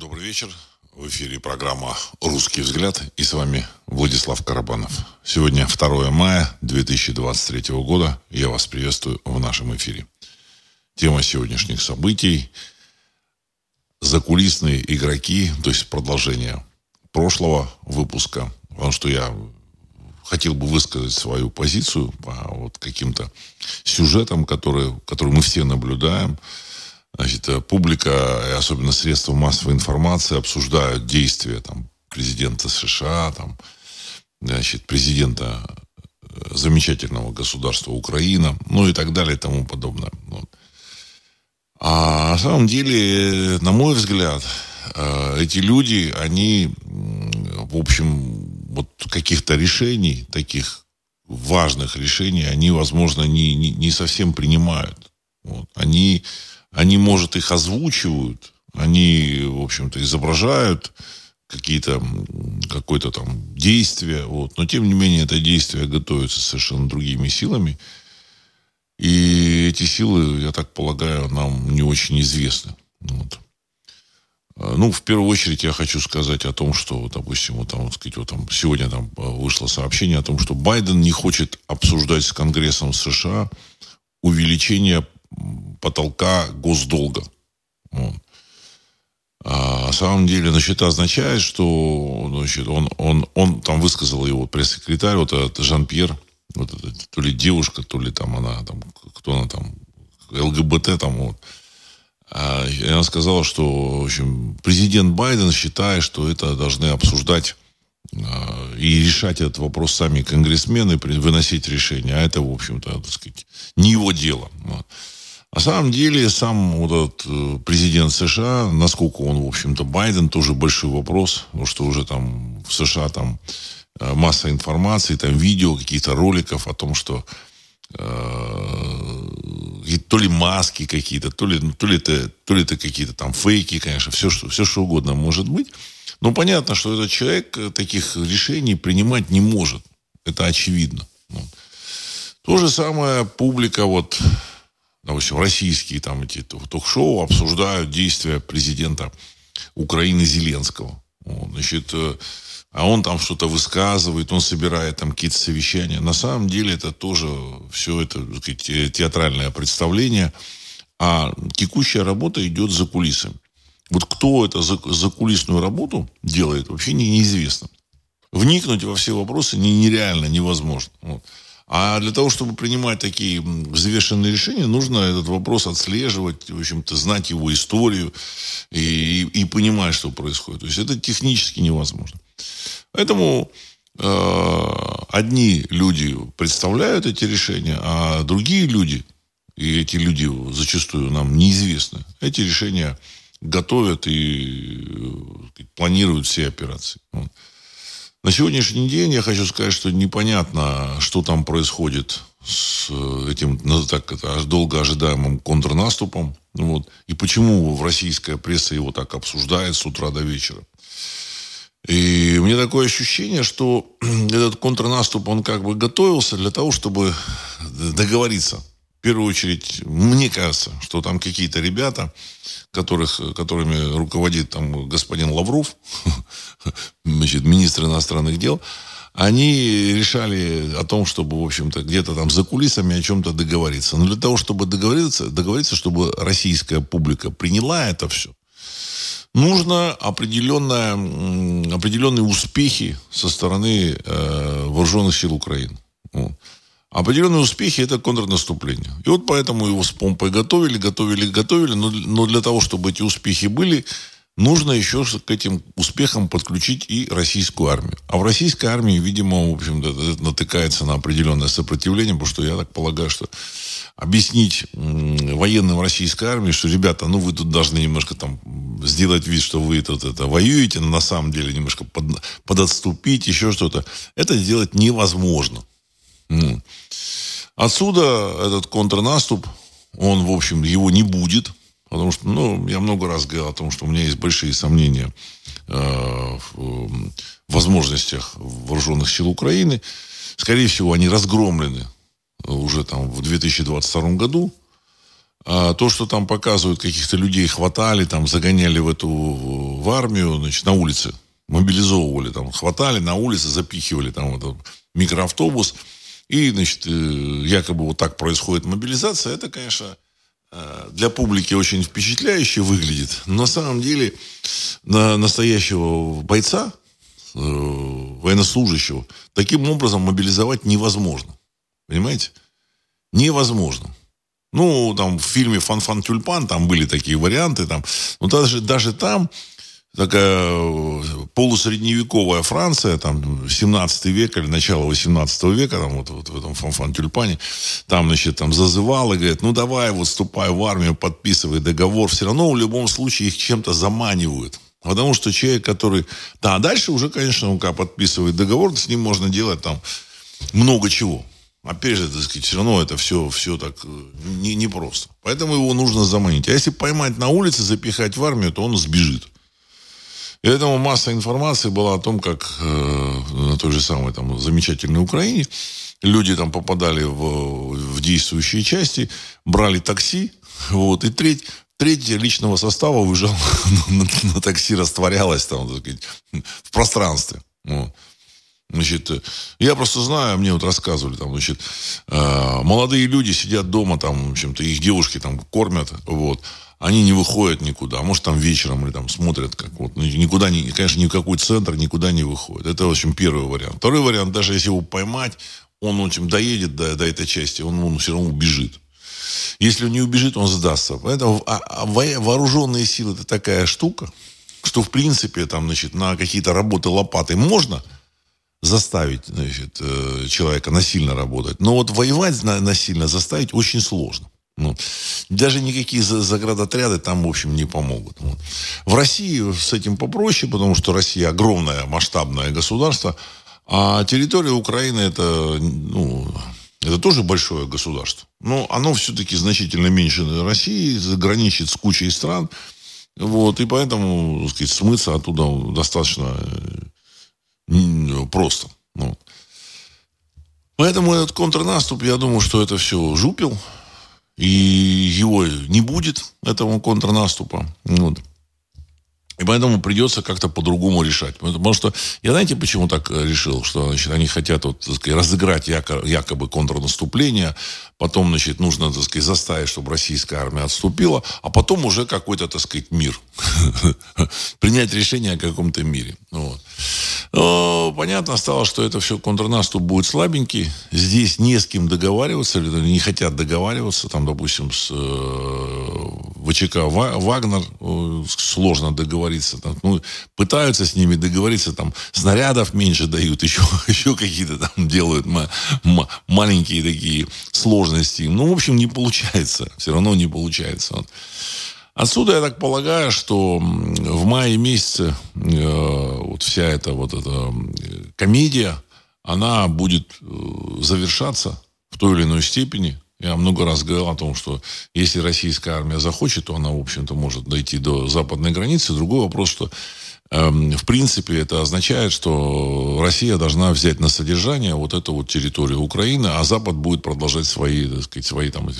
Добрый вечер. В эфире программа «Русский взгляд» и с вами Владислав Карабанов. Сегодня 2 мая 2023 года. Я вас приветствую в нашем эфире. Тема сегодняшних событий – закулисные игроки, то есть продолжение прошлого выпуска. Потому что я хотел бы высказать свою позицию по вот каким-то сюжетам, которые, которые мы все наблюдаем – Значит, э, публика, и особенно средства массовой информации, обсуждают действия там, президента США, там, значит, президента э, замечательного государства Украина, ну и так далее и тому подобное. Вот. А на самом деле, на мой взгляд, э, эти люди, они, в общем, вот каких-то решений, таких важных решений, они, возможно, не, не, не совсем принимают. Вот. Они они, может, их озвучивают, они, в общем-то, изображают какие-то, какое-то там действие, вот. но тем не менее это действие готовится совершенно другими силами. И эти силы, я так полагаю, нам не очень известны. Вот. А, ну, в первую очередь я хочу сказать о том, что, допустим, вот там, вот, сказать, вот там сегодня там а, вышло сообщение о том, что Байден не хочет обсуждать с Конгрессом США увеличение потолка госдолга. Вот. А на самом деле, значит, это означает, что значит, он, он, он там высказал его пресс-секретарь, вот этот Жан-Пьер, вот это, то ли девушка, то ли там она, там, кто она там, ЛГБТ там, вот. А, и она сказала, что, в общем, президент Байден считает, что это должны обсуждать а, и решать этот вопрос сами конгрессмены, выносить решение. А это, в общем-то, так сказать, не его дело. Вот. На самом деле, сам вот этот э, президент США, насколько он, в общем-то, Байден, тоже большой вопрос, потому что уже там в США там э, масса информации, там видео, каких-то роликов о том, что э, то ли маски какие-то, то ли, то ли это, то ли это какие-то там фейки, конечно, все что, все что угодно может быть. Но понятно, что этот человек таких решений принимать не может. Это очевидно. То же самое публика вот допустим, российские там эти ток-шоу обсуждают действия президента Украины Зеленского. Значит, э, а он там что-то высказывает, он собирает там какие-то совещания. На самом деле это тоже все это сказать, театральное представление, а текущая работа идет за кулисами. Вот кто это за, за кулисную работу делает, вообще не, неизвестно. Вникнуть во все вопросы не, нереально, невозможно. Вот. А для того, чтобы принимать такие взвешенные решения, нужно этот вопрос отслеживать, в общем-то, знать его историю и, и, и понимать, что происходит. То есть это технически невозможно. Поэтому э, одни люди представляют эти решения, а другие люди, и эти люди зачастую нам неизвестны, эти решения готовят и э, планируют все операции. Вот. На сегодняшний день я хочу сказать, что непонятно, что там происходит с этим, ну, так это, долго ожидаемым контрнаступом. Вот, и почему в российская пресса его так обсуждает с утра до вечера. И мне такое ощущение, что этот контрнаступ, он как бы готовился для того, чтобы договориться в первую очередь, мне кажется, что там какие-то ребята, которых, которыми руководит там господин Лавров, значит, министр иностранных дел, они решали о том, чтобы, в общем-то, где-то там за кулисами о чем-то договориться. Но для того, чтобы договориться, договориться, чтобы российская публика приняла это все, нужно определенное, определенные успехи со стороны э, вооруженных сил Украины. Вот. Определенные успехи – это контрнаступление. И вот поэтому его с помпой готовили, готовили, готовили. Но, но для того, чтобы эти успехи были, нужно еще к этим успехам подключить и российскую армию. А в российской армии, видимо, в общем это натыкается на определенное сопротивление, потому что я так полагаю, что объяснить военным российской армии, что, ребята, ну вы тут должны немножко там сделать вид, что вы тут это воюете, но на самом деле немножко под, подотступить, еще что-то, это сделать невозможно. Отсюда этот контрнаступ, он, в общем, его не будет, потому что, ну, я много раз говорил о том, что у меня есть большие сомнения э, в возможностях вооруженных сил Украины. Скорее всего, они разгромлены уже там в 2022 году. А то, что там показывают, каких-то людей хватали, там загоняли в эту в армию, значит, на улице, мобилизовывали, там, хватали на улице, запихивали там этот микроавтобус, и, значит, э, якобы вот так происходит мобилизация, это, конечно, э, для публики очень впечатляюще выглядит. Но на самом деле на настоящего бойца, э, военнослужащего, таким образом мобилизовать невозможно. Понимаете? Невозможно. Ну, там в фильме «Фан-фан тюльпан» там были такие варианты. Там. Но даже, даже там такая э, полусредневековая Франция, там, 17 век или начало 18 века, там, вот, вот в этом фанфан тюльпане, там, значит, там зазывал и говорит, ну, давай, вот, ступай в армию, подписывай договор. Все равно в любом случае их чем-то заманивают. Потому что человек, который... Да, а дальше уже, конечно, он когда подписывает договор, с ним можно делать там много чего. Опять же, так сказать, все равно это все, все так э, не, не просто. Поэтому его нужно заманить. А если поймать на улице, запихать в армию, то он сбежит. И поэтому масса информации была о том, как э, на той же самой там, замечательной Украине люди там попадали в, в действующие части, брали такси, вот, и треть, треть личного состава уезжал на, на, на такси, растворялась там, так сказать, в пространстве. Вот. Значит, я просто знаю, мне вот рассказывали, там, значит, э, молодые люди сидят дома, там, в общем-то, их девушки там кормят, вот, они не выходят никуда, а может, там вечером или там смотрят, как вот, ну, никуда, не, конечно, никакой центр никуда не выходит. Это, в общем, первый вариант. Второй вариант, даже если его поймать, он, в общем, доедет до, до этой части, он, он все равно убежит. Если он не убежит, он сдастся. Поэтому а, а вооруженные силы это такая штука, что, в принципе, там, значит, на какие-то работы лопатой можно – заставить значит, э, человека насильно работать. Но вот воевать насильно заставить очень сложно. Ну, даже никакие заградотряды там, в общем, не помогут. Вот. В России с этим попроще, потому что Россия огромное масштабное государство, а территория Украины это, ну, это тоже большое государство. Но оно все-таки значительно меньше России, граничит с кучей стран. Вот, и поэтому, так сказать, смыться оттуда достаточно э, просто. Ну. Поэтому этот контрнаступ, я думаю, что это все жупил. И его не будет, этого контрнаступа. Вот. И поэтому придется как-то по-другому решать. Потому что, я знаете, почему так э, решил? Что значит, они хотят вот, так сказать, разыграть якобы, якобы контрнаступление, потом, значит, нужно, так сказать, заставить, чтобы российская армия отступила, а потом уже какой-то, так сказать, мир. Принять решение о каком-то мире. Вот. Но понятно стало, что это все контрнаступ будет слабенький. Здесь не с кем договариваться, не хотят договариваться. Там, допустим, с э, ВЧК Вагнер э, сложно договориться. Там, ну, пытаются с ними договориться, там снарядов меньше дают, еще, еще какие-то там делают ма- ма- маленькие такие сложности. Ну, в общем, не получается. Все равно не получается. Вот. Отсюда я так полагаю, что в мае месяце э, вот вся эта вот эта комедия, она будет э, завершаться в той или иной степени. Я много раз говорил о том, что если российская армия захочет, то она, в общем-то, может дойти до западной границы. Другой вопрос, что эм, в принципе, это означает, что Россия должна взять на содержание вот эту вот территорию Украины, а Запад будет продолжать свои, так сказать, свои, там,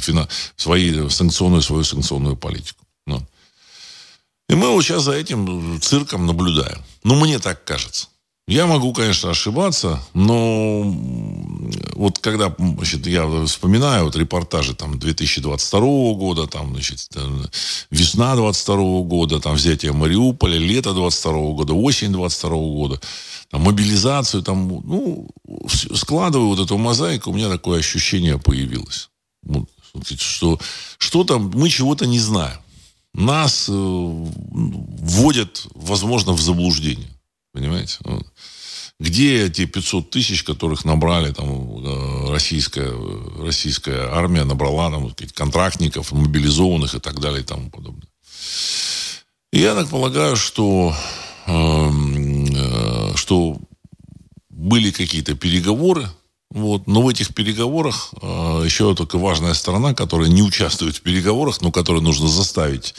свои санкционную, свою санкционную политику. Мы вот сейчас за этим цирком наблюдаем. Ну, мне так кажется. Я могу, конечно, ошибаться, но вот когда значит, я вспоминаю вот репортажи там 2022 года, там, значит, весна 22 года, там взятие Мариуполя, лето 22 года, осень 22 года, там, мобилизацию, там, ну, складываю вот эту мозаику, у меня такое ощущение появилось. Вот, что что-то мы чего-то не знаем нас э, вводят, возможно, в заблуждение. Понимаете? Где те 500 тысяч, которых набрали там э, российская, российская армия, набрала там контрактников, мобилизованных и так далее и тому подобное. Я так полагаю, что, эм, э, что были какие-то переговоры вот. Но в этих переговорах э, еще только важная сторона, которая не участвует в переговорах, но которую нужно заставить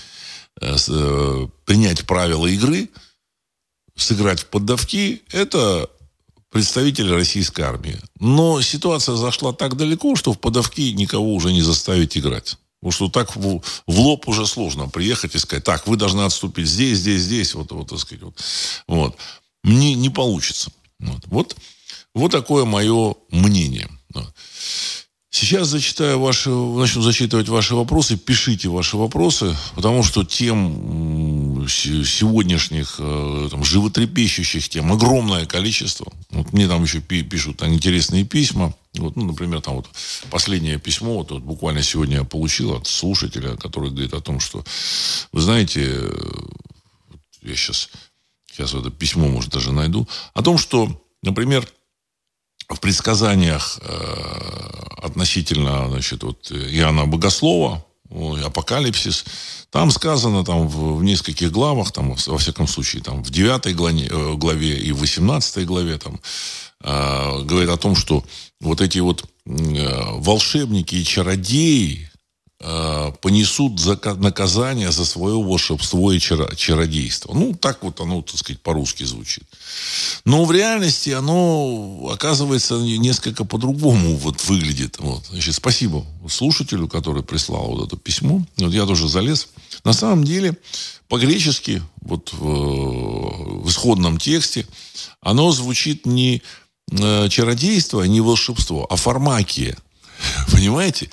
э, э, принять правила игры, сыграть в поддавки, это представители российской армии. Но ситуация зашла так далеко, что в подавки никого уже не заставить играть. Потому что так в, в лоб уже сложно приехать и сказать, так, вы должны отступить здесь, здесь, здесь, вот, вот, так сказать, вот. вот. Не, не получится. Вот. вот, вот такое мое мнение. Сейчас зачитаю ваши, начну зачитывать ваши вопросы. Пишите ваши вопросы, потому что тем сегодняшних э, там, животрепещущих тем огромное количество. Вот мне там еще пишут там, интересные письма. Вот, ну, например, там вот последнее письмо, вот, вот буквально сегодня я получил от слушателя, который говорит о том, что, вы знаете, э, я сейчас, сейчас это письмо, может, даже найду, о том, что, например, в предсказаниях э, относительно значит, вот, Иоанна Богослова, Апокалипсис, там сказано там, в, в нескольких главах, там, во всяком случае, там, в 9 главе, э, главе и в 18 главе там, э, говорит о том, что вот эти вот э, волшебники и чародеи, Э, понесут наказание за свое волшебство и чародейство. Ну, так вот оно, так сказать, по-русски звучит. Но в реальности оно, оказывается, несколько по-другому вот выглядит. Вот. Значит, спасибо слушателю, который прислал вот это письмо. Вот я тоже залез. На самом деле, по-гречески, вот в, в исходном тексте, оно звучит не э, чародейство, не волшебство, а фармакия. Понимаете?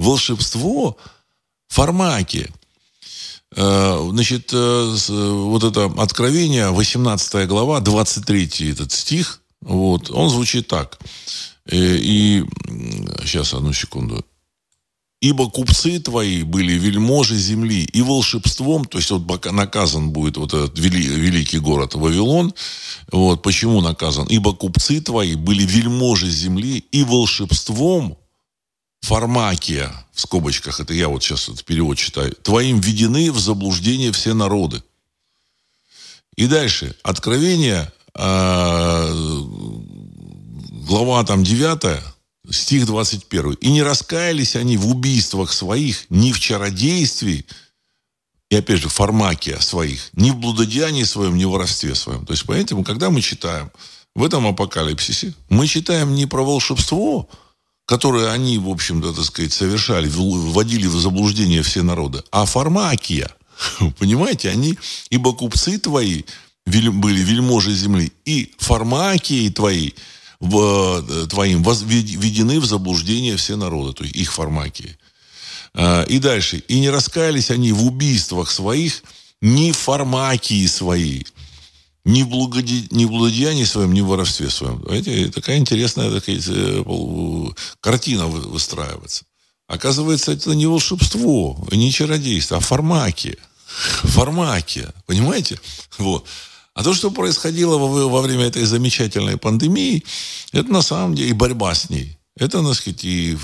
волшебство фармаки. Э, значит, э, вот это Откровение, 18 глава, 23 этот стих, вот, он звучит так. Э, и, сейчас, одну секунду. Ибо купцы твои были вельможи земли и волшебством, то есть вот наказан будет вот этот вели, великий город Вавилон. Вот почему наказан? Ибо купцы твои были вельможи земли и волшебством фармакия, в скобочках, это я вот сейчас вот перевод читаю, твоим введены в заблуждение все народы. И дальше, Откровение, э, глава там 9, стих 21. «И не раскаялись они в убийствах своих, ни в чародействе, и опять же, фармакия своих, ни в блудодеянии своем, ни в воровстве своем». То есть, поэтому, когда мы читаем в этом апокалипсисе, мы читаем не про волшебство, которые они, в общем-то, так сказать, совершали, вводили в заблуждение все народы, а фармакия. Понимаете, они, ибо купцы твои были вельможи земли, и фармакии твои, в, э, твоим введены в заблуждение все народы, то есть их фармакии. А, и дальше. И не раскаялись они в убийствах своих, ни фармакии свои ни в, благоде... ни в благодеянии своем, ни в воровстве своем. Знаете, такая интересная такая, э, картина выстраивается. Оказывается, это не волшебство, не чародейство, а фармакия. Фармакия. Понимаете? Вот. А то, что происходило во, во время этой замечательной пандемии, это на самом деле и борьба с ней. Это, так сказать, и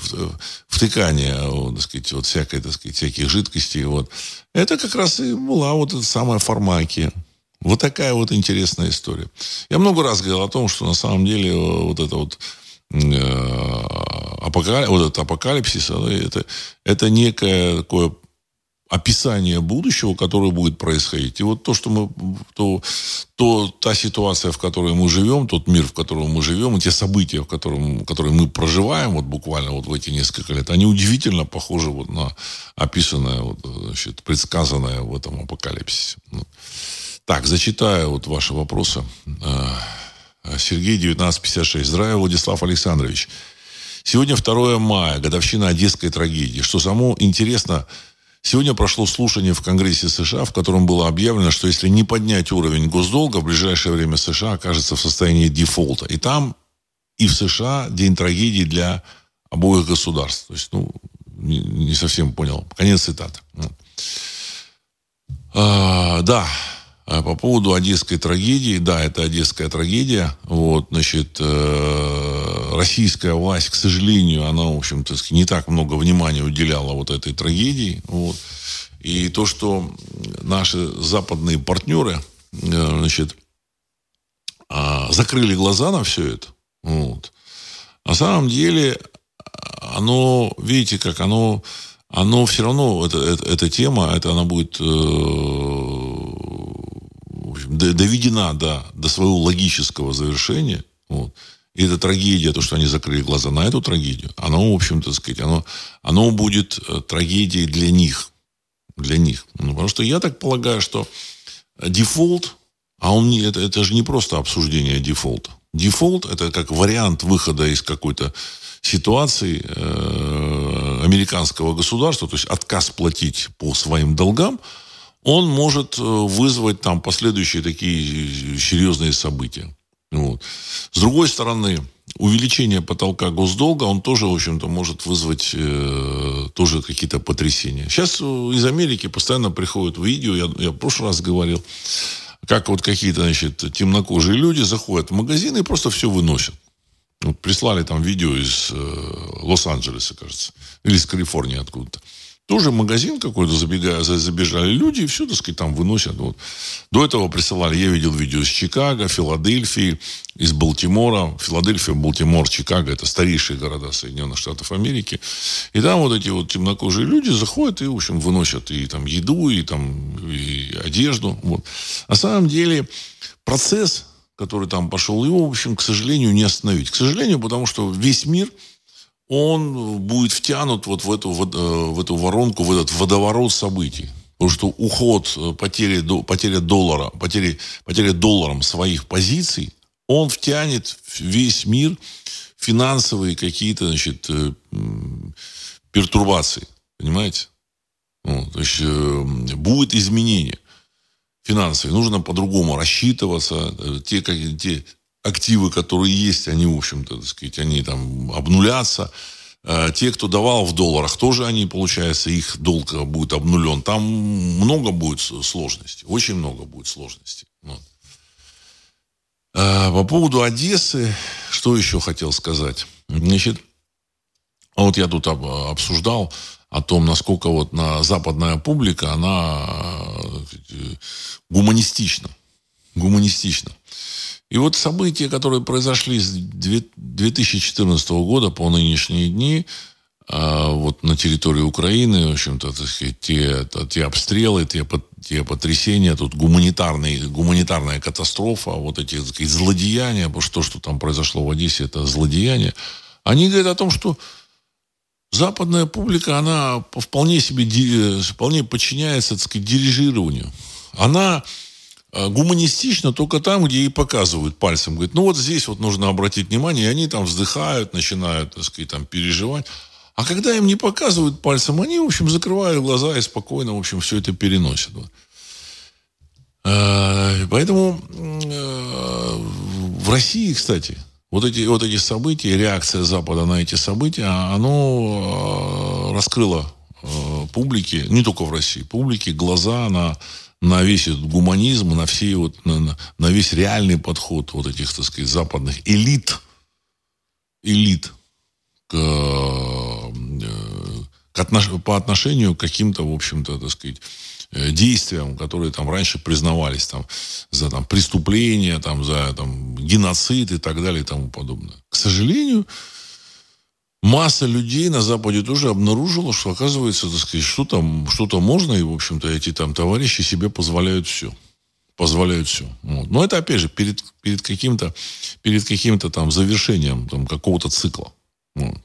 втыкание, так сказать, вот всякой, так сказать, всяких жидкостей. Вот. Это как раз и была вот эта самая фармакия. Вот такая вот интересная история. Я много раз говорил о том, что на самом деле э, вот это вот э, апокалипсис, вот этот апокалипсис, это, это некое такое описание будущего, которое будет происходить. И вот то, что мы, то, то, та ситуация, в которой мы живем, тот мир, в котором мы живем, и те события, в котором, которые мы проживаем, вот буквально вот в эти несколько лет, они удивительно похожи вот на описанное, вот, значит, предсказанное в этом апокалипсисе. Так, зачитаю вот ваши вопросы. А, Сергей, 1956. Здравия, Владислав Александрович. Сегодня 2 мая, годовщина Одесской трагедии. Что само интересно, сегодня прошло слушание в Конгрессе США, в котором было объявлено, что если не поднять уровень госдолга, в ближайшее время США окажется в состоянии дефолта. И там, и в США день трагедии для обоих государств. То есть, ну, не, не совсем понял. Конец цитаты. А, да, по поводу одесской трагедии, да, это одесская трагедия. Вот, значит, э, российская власть, к сожалению, она, в общем-то, не так много внимания уделяла вот этой трагедии. Вот. И то, что наши западные партнеры, э, значит, э, закрыли глаза на все это, вот, на самом деле, оно, видите, как оно, оно все равно, это, это, эта тема, это она будет общем, доведена до, до своего логического завершения. Вот. И эта трагедия, то, что они закрыли глаза на эту трагедию, оно, в общем-то, сказать, оно, оно будет э, трагедией для них. Для них. Ну, потому что я так полагаю, что дефолт, а он не, это, это же не просто обсуждение дефолта. Дефолт – это как вариант выхода из какой-то ситуации э, американского государства, то есть отказ платить по своим долгам, он может э, вызвать там последующие такие серьезные события. Вот. С другой стороны, увеличение потолка госдолга, он тоже, в общем-то, может вызвать э, тоже какие-то потрясения. Сейчас из Америки постоянно приходят видео, я, я в прошлый раз говорил, как вот какие-то, значит, темнокожие люди заходят в магазин и просто все выносят. Вот прислали там видео из э, Лос-Анджелеса, кажется, или из Калифорнии откуда-то. Тоже магазин какой-то забегая, забежали люди, и все, так сказать, там выносят. Вот. До этого присылали, я видел видео из Чикаго, Филадельфии, из Балтимора. Филадельфия, Балтимор, Чикаго – это старейшие города Соединенных Штатов Америки. И там вот эти вот темнокожие люди заходят и, в общем, выносят и там еду, и там и одежду. Вот. На самом деле процесс, который там пошел, его, в общем, к сожалению, не остановить. К сожалению, потому что весь мир – он будет втянут вот в эту, э, в эту воронку, в этот водоворот событий. Потому что уход, э, потеря, потеря доллара, потеря, потеря долларом своих позиций, он втянет весь мир в финансовые какие-то, значит, э, пертурбации. Понимаете? Ну, то есть будет изменение финансовые. Нужно по-другому рассчитываться. Те, как, те активы, которые есть, они, в общем-то, так сказать, они там обнулятся. Э, те, кто давал в долларах, тоже они, получается, их долг будет обнулен. Там много будет сложностей, очень много будет сложностей. Э, по поводу Одессы, что еще хотел сказать? Значит, вот я тут обсуждал о том, насколько вот на западная публика, она э, гуманистична. Гуманистична. И вот события, которые произошли с 2014 года по нынешние дни, а, вот на территории Украины, в общем-то, так сказать, те, те обстрелы, те, те потрясения, тут гуманитарный, гуманитарная катастрофа, вот эти так сказать, злодеяния, потому что то, что там произошло в Одессе, это злодеяние, они говорят о том, что западная публика, она вполне себе, вполне подчиняется, так сказать, дирижированию. Она Э, гуманистично только там, где и показывают пальцем. Говорят, ну вот здесь вот нужно обратить внимание, и они там вздыхают, начинают, так сказать, там переживать. А когда им не показывают пальцем, они, в общем, закрывают глаза и спокойно, в общем, все это переносят. Э, поэтому э, в России, кстати, вот эти, вот эти события, реакция Запада на эти события, оно раскрыло публике, не только в России, публике глаза на на весь этот гуманизм, на, все вот, на, на весь реальный подход вот этих, так сказать, западных элит, элит к, э, к отнош, по отношению к каким-то, в общем-то, так сказать, э, действиям, которые там раньше признавались там, за там, преступления, там, за там, геноцид и так далее и тому подобное. К сожалению, масса людей на Западе тоже обнаружила, что, оказывается, так сказать, что там, что-то можно, и, в общем-то, эти там товарищи себе позволяют все. Позволяют все. Вот. Но это, опять же, перед, перед каким-то перед каким-то там завершением там, какого-то цикла. Вот.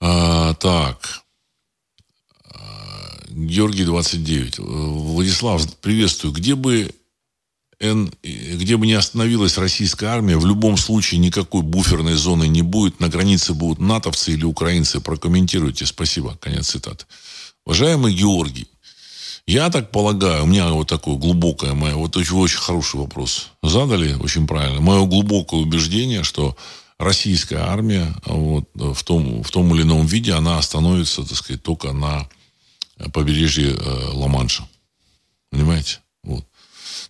А, так. А, Георгий 29. Владислав, приветствую. Где бы где бы ни остановилась российская армия, в любом случае никакой буферной зоны не будет. На границе будут натовцы или украинцы. Прокомментируйте. Спасибо. Конец цитаты. Уважаемый Георгий, я так полагаю, у меня вот такое глубокое, мое, вот очень, очень хороший вопрос задали, очень правильно. Мое глубокое убеждение, что российская армия вот, в, том, в том или ином виде, она остановится, так сказать, только на побережье э, Ла-Манша. Понимаете? Вот.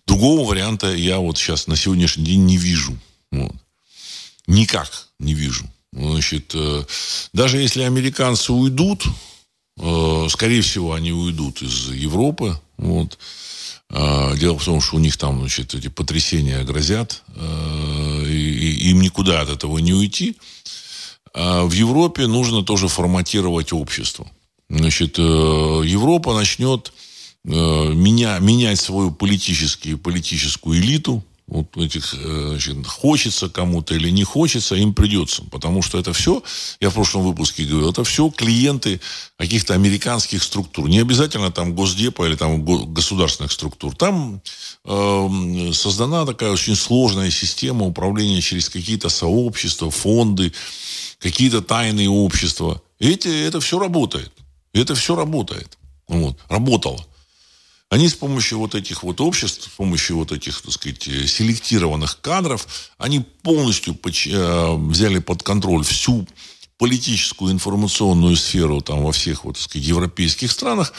Другого варианта я вот сейчас на сегодняшний день не вижу. Вот. Никак не вижу. Значит, э, даже если американцы уйдут, э, скорее всего, они уйдут из Европы. Вот. А, дело в том, что у них там, значит, эти потрясения грозят, э, и им никуда от этого не уйти. А в Европе нужно тоже форматировать общество. Значит, Европа начнет меня, менять свою политическую, политическую элиту, вот этих, э, значит, хочется кому-то или не хочется, им придется. Потому что это все, я в прошлом выпуске говорил, это все клиенты каких-то американских структур. Не обязательно там Госдепа или там государственных структур. Там э, создана такая очень сложная система управления через какие-то сообщества, фонды, какие-то тайные общества. Эти, это все работает. Это все работает. Вот. Работало. Они с помощью вот этих вот обществ, с помощью вот этих, так сказать, селектированных кадров, они полностью э, взяли под контроль всю политическую информационную сферу там во всех вот, так сказать, европейских странах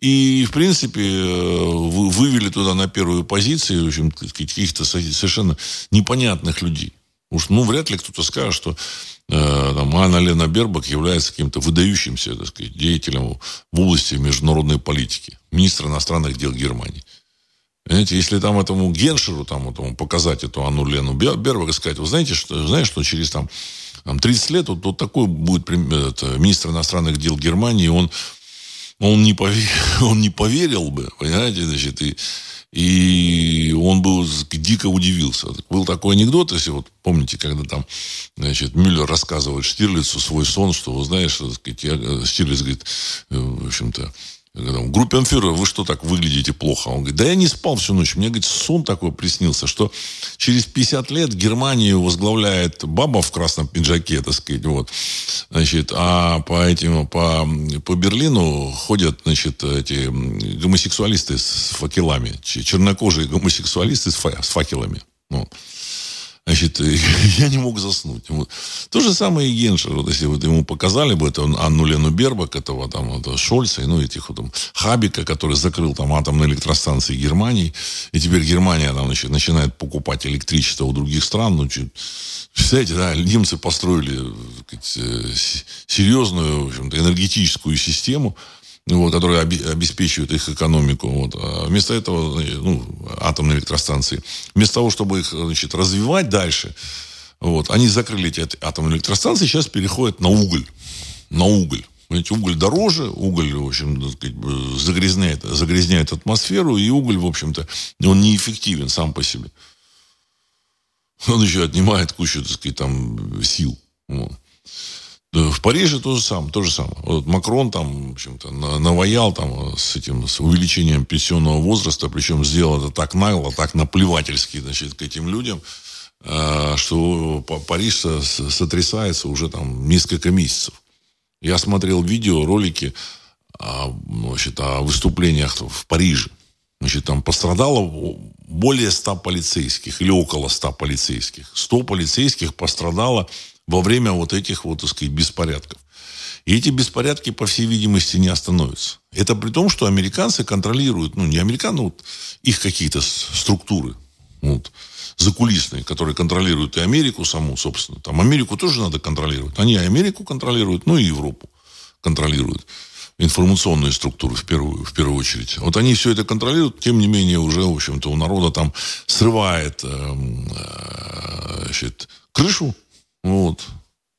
и, в принципе, э, вывели туда на первую позицию, в общем, каких-то совершенно непонятных людей. Уж, ну, вряд ли кто-то скажет, что Э, там, Анна Лена Бербак является каким-то выдающимся так сказать, деятелем в области международной политики. Министр иностранных дел Германии. Понимаете, если там этому Геншеру там, этому показать эту Анну Лену Бербак и сказать, вы знаете, что, знаешь, что через там, там 30 лет вот, вот такой будет это, министр иностранных дел Германии, он, он, не поверил, он не поверил бы, понимаете, значит, и и он был дико удивился. Был такой анекдот, если вот помните, когда там, значит, Мюллер рассказывает Штирлицу свой сон, что, вы знаешь, сказать, я, э, Штирлиц говорит, э, в общем-то, Группенфюрер, вы что так выглядите плохо? Он говорит, да я не спал всю ночь. Мне, говорит, сон такой приснился, что через 50 лет Германию возглавляет баба в красном пиджаке, так сказать, вот. Значит, а по этим, по, по Берлину ходят, значит, эти гомосексуалисты с факелами, чернокожие гомосексуалисты с факелами. Вот. Значит, я не мог заснуть. Вот. То же самое и Геншер. Вот, если вот ему показали бы это Анну Лену Бербак, этого там вот, Шольца, ну, этих вот там Хабика, который закрыл там атомные электростанции Германии, и теперь Германия там значит, начинает покупать электричество у других стран. Ну, чуть, представляете, да, немцы построили сказать, э, серьезную, в общем-то, энергетическую систему, вот, которые обеспечивают их экономику. Вот. А вместо этого, ну, атомные электростанции, вместо того, чтобы их значит, развивать дальше, вот, они закрыли эти атомные электростанции, сейчас переходят на уголь. На уголь. Понимаете, уголь дороже, уголь, в общем, загрязняет, загрязняет атмосферу, и уголь, в общем-то, он неэффективен сам по себе. Он еще отнимает кучу, так сказать, там, сил. Вот. В Париже то же самое. То же самое. Вот Макрон там, в общем-то, наваял там с этим, с увеличением пенсионного возраста, причем сделал это так нагло, так наплевательски, значит, к этим людям, э, что Париж сотрясается уже там несколько месяцев. Я смотрел видео, ролики о, значит, о выступлениях в Париже. Значит, там пострадало более 100 полицейских или около 100 полицейских. 100 полицейских пострадало во время вот этих вот, так сказать, беспорядков. И эти беспорядки, по всей видимости, не остановятся. Это при том, что американцы контролируют, ну, не американцы, вот их какие-то структуры, вот, закулисные, которые контролируют и Америку саму, собственно. Там Америку тоже надо контролировать. Они Америку контролируют, ну и Европу контролируют. Информационные структуры в первую, в первую очередь. Вот они все это контролируют, тем не менее уже, в общем-то, у народа там срывает э, э, значит, крышу вот,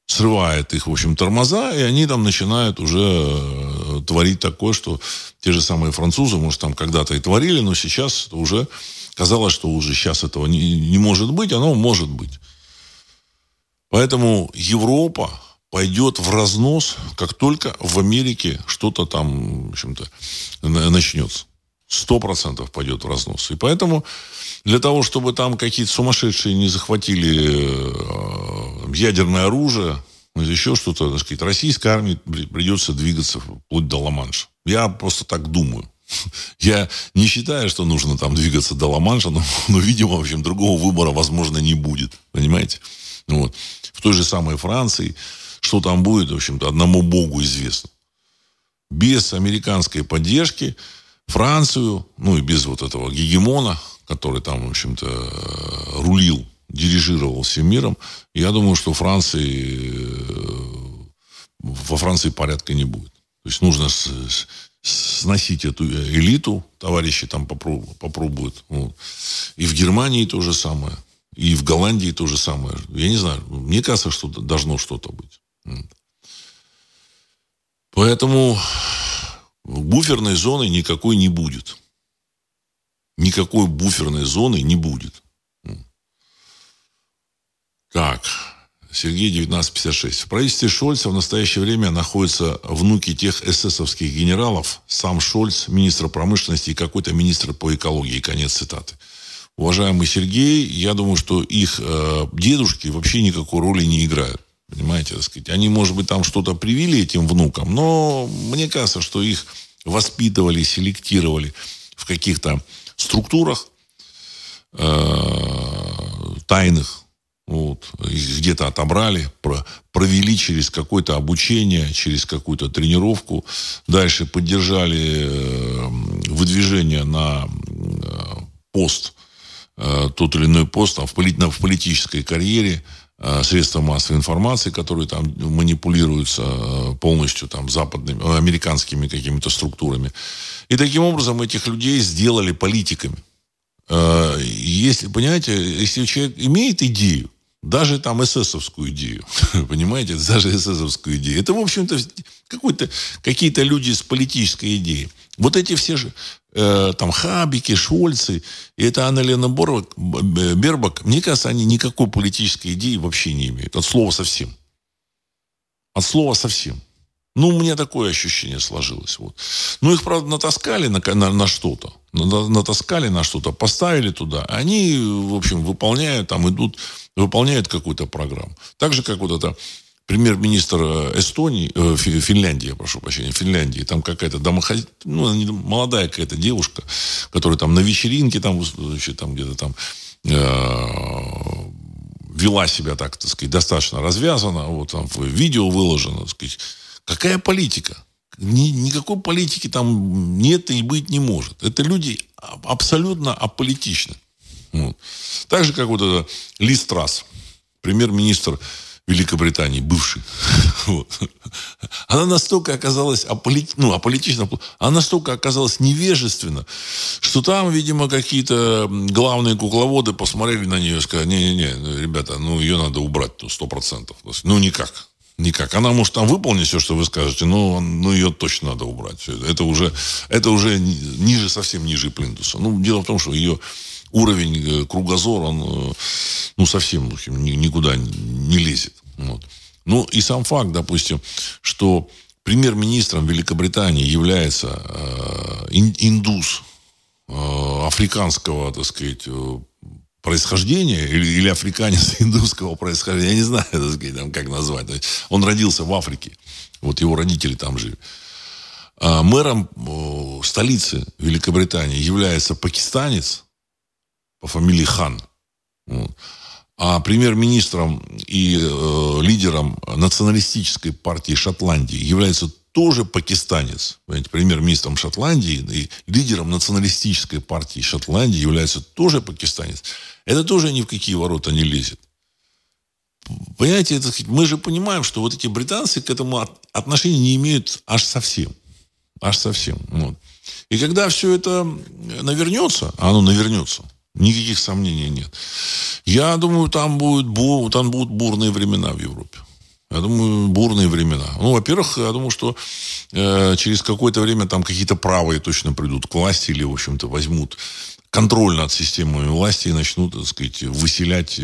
срывает их, в общем, тормоза, и они там начинают уже э, творить такое, что те же самые французы, может, там когда-то и творили, но сейчас уже казалось, что уже сейчас этого не, не может быть, оно может быть. Поэтому Европа пойдет в разнос, как только в Америке что-то там, в общем-то, начнется. Сто процентов пойдет в разнос. И поэтому для того, чтобы там какие-то сумасшедшие не захватили э, ядерное оружие, еще что-то, так сказать, российской армии придется двигаться вплоть до Ла-Манша. Я просто так думаю. Я не считаю, что нужно там двигаться до Ла-Манша, но, но, видимо, в общем, другого выбора, возможно, не будет. Понимаете? Вот. В той же самой Франции, что там будет, в общем-то, одному Богу известно. Без американской поддержки Францию, ну и без вот этого гегемона, который там, в общем-то, э, рулил, дирижировал всем миром, я думаю, что Франции, э, во Франции порядка не будет. То есть нужно с, с, сносить эту элиту, товарищи там попробуют. попробуют вот. И в Германии то же самое. И в Голландии то же самое. Я не знаю, мне кажется, что должно что-то быть. Поэтому буферной зоны никакой не будет никакой буферной зоны не будет. Так, Сергей 1956. В правительстве Шольца в настоящее время находятся внуки тех эсэсовских генералов, сам Шольц, министр промышленности и какой-то министр по экологии. Конец цитаты. Уважаемый Сергей, я думаю, что их э, дедушки вообще никакой роли не играют. Понимаете, так сказать. Они, может быть, там что-то привили этим внукам, но мне кажется, что их воспитывали, селектировали в каких-то структурах э, тайных, вот, их где-то отобрали, про, провели через какое-то обучение, через какую-то тренировку, дальше поддержали э, выдвижение на э, пост, тот или иной пост там, в, полит, в политической карьере, средства массовой информации, которые там манипулируются э, полностью там западными, э, американскими какими-то структурами. И таким образом этих людей сделали политиками. Э, если, понимаете, если человек имеет идею, даже там эсэсовскую идею, понимаете, даже эсэсовскую идею. Это, в общем-то, какие-то люди с политической идеей. Вот эти все же э, там Хабики, Шольцы, и это Анна Лена Борбак, Бербак, мне кажется, они никакой политической идеи вообще не имеют. От слова совсем. От слова совсем. Ну, у меня такое ощущение сложилось. Вот. Ну, их, правда, натаскали на, на, на что-то. Натаскали на что-то, поставили туда. Они, в общем, выполняют, там идут, выполняют какую-то программу. Так же, как вот это премьер-министр э, Эстонии, э, Финляндии, я прошу прощения, Финляндии, там какая-то домохозяйка, ну, молодая какая-то девушка, которая там на вечеринке, там, значит, там где-то там э, вела себя так, так сказать, достаточно развязанно, вот там видео выложено, так сказать, Какая политика? Ни, никакой политики там нет и быть не может. Это люди абсолютно аполитичны. Вот. Так же, как вот это Ли Страс, премьер-министр Великобритании, бывший. Вот. Она настолько оказалась аполит... ну, аполитична, она настолько оказалась невежественна, что там, видимо, какие-то главные кукловоды посмотрели на нее и сказали, не-не-не, ну, ребята, ну, ее надо убрать, сто процентов. Ну, никак. Никак. Она может там выполнить все, что вы скажете, но ну, ее точно надо убрать. Это уже, это уже ниже, совсем ниже плинтуса. Ну, дело в том, что ее уровень э, кругозора, он э, ну, совсем никуда не лезет. Вот. Ну, и сам факт, допустим, что премьер-министром Великобритании является э, индус э, африканского, так сказать, э, происхождения или, или африканец индусского происхождения, я не знаю, так сказать, там, как назвать. Он родился в Африке, вот его родители там жили. А мэром столицы Великобритании является пакистанец по фамилии Хан. А премьер-министром и э, лидером националистической партии Шотландии является тоже пакистанец. Премьер-министром Шотландии и лидером националистической партии Шотландии является тоже пакистанец. Это тоже ни в какие ворота не лезет. Понимаете, это, мы же понимаем, что вот эти британцы к этому отношения не имеют аж совсем. Аж совсем. Вот. И когда все это навернется, а оно навернется, никаких сомнений нет. Я думаю, там, будет, там будут бурные времена в Европе. Я думаю, бурные времена. Ну, во-первых, я думаю, что э, через какое-то время там какие-то правые точно придут к власти или, в общем-то, возьмут контроль над системой власти и начнут, так сказать, выселять э,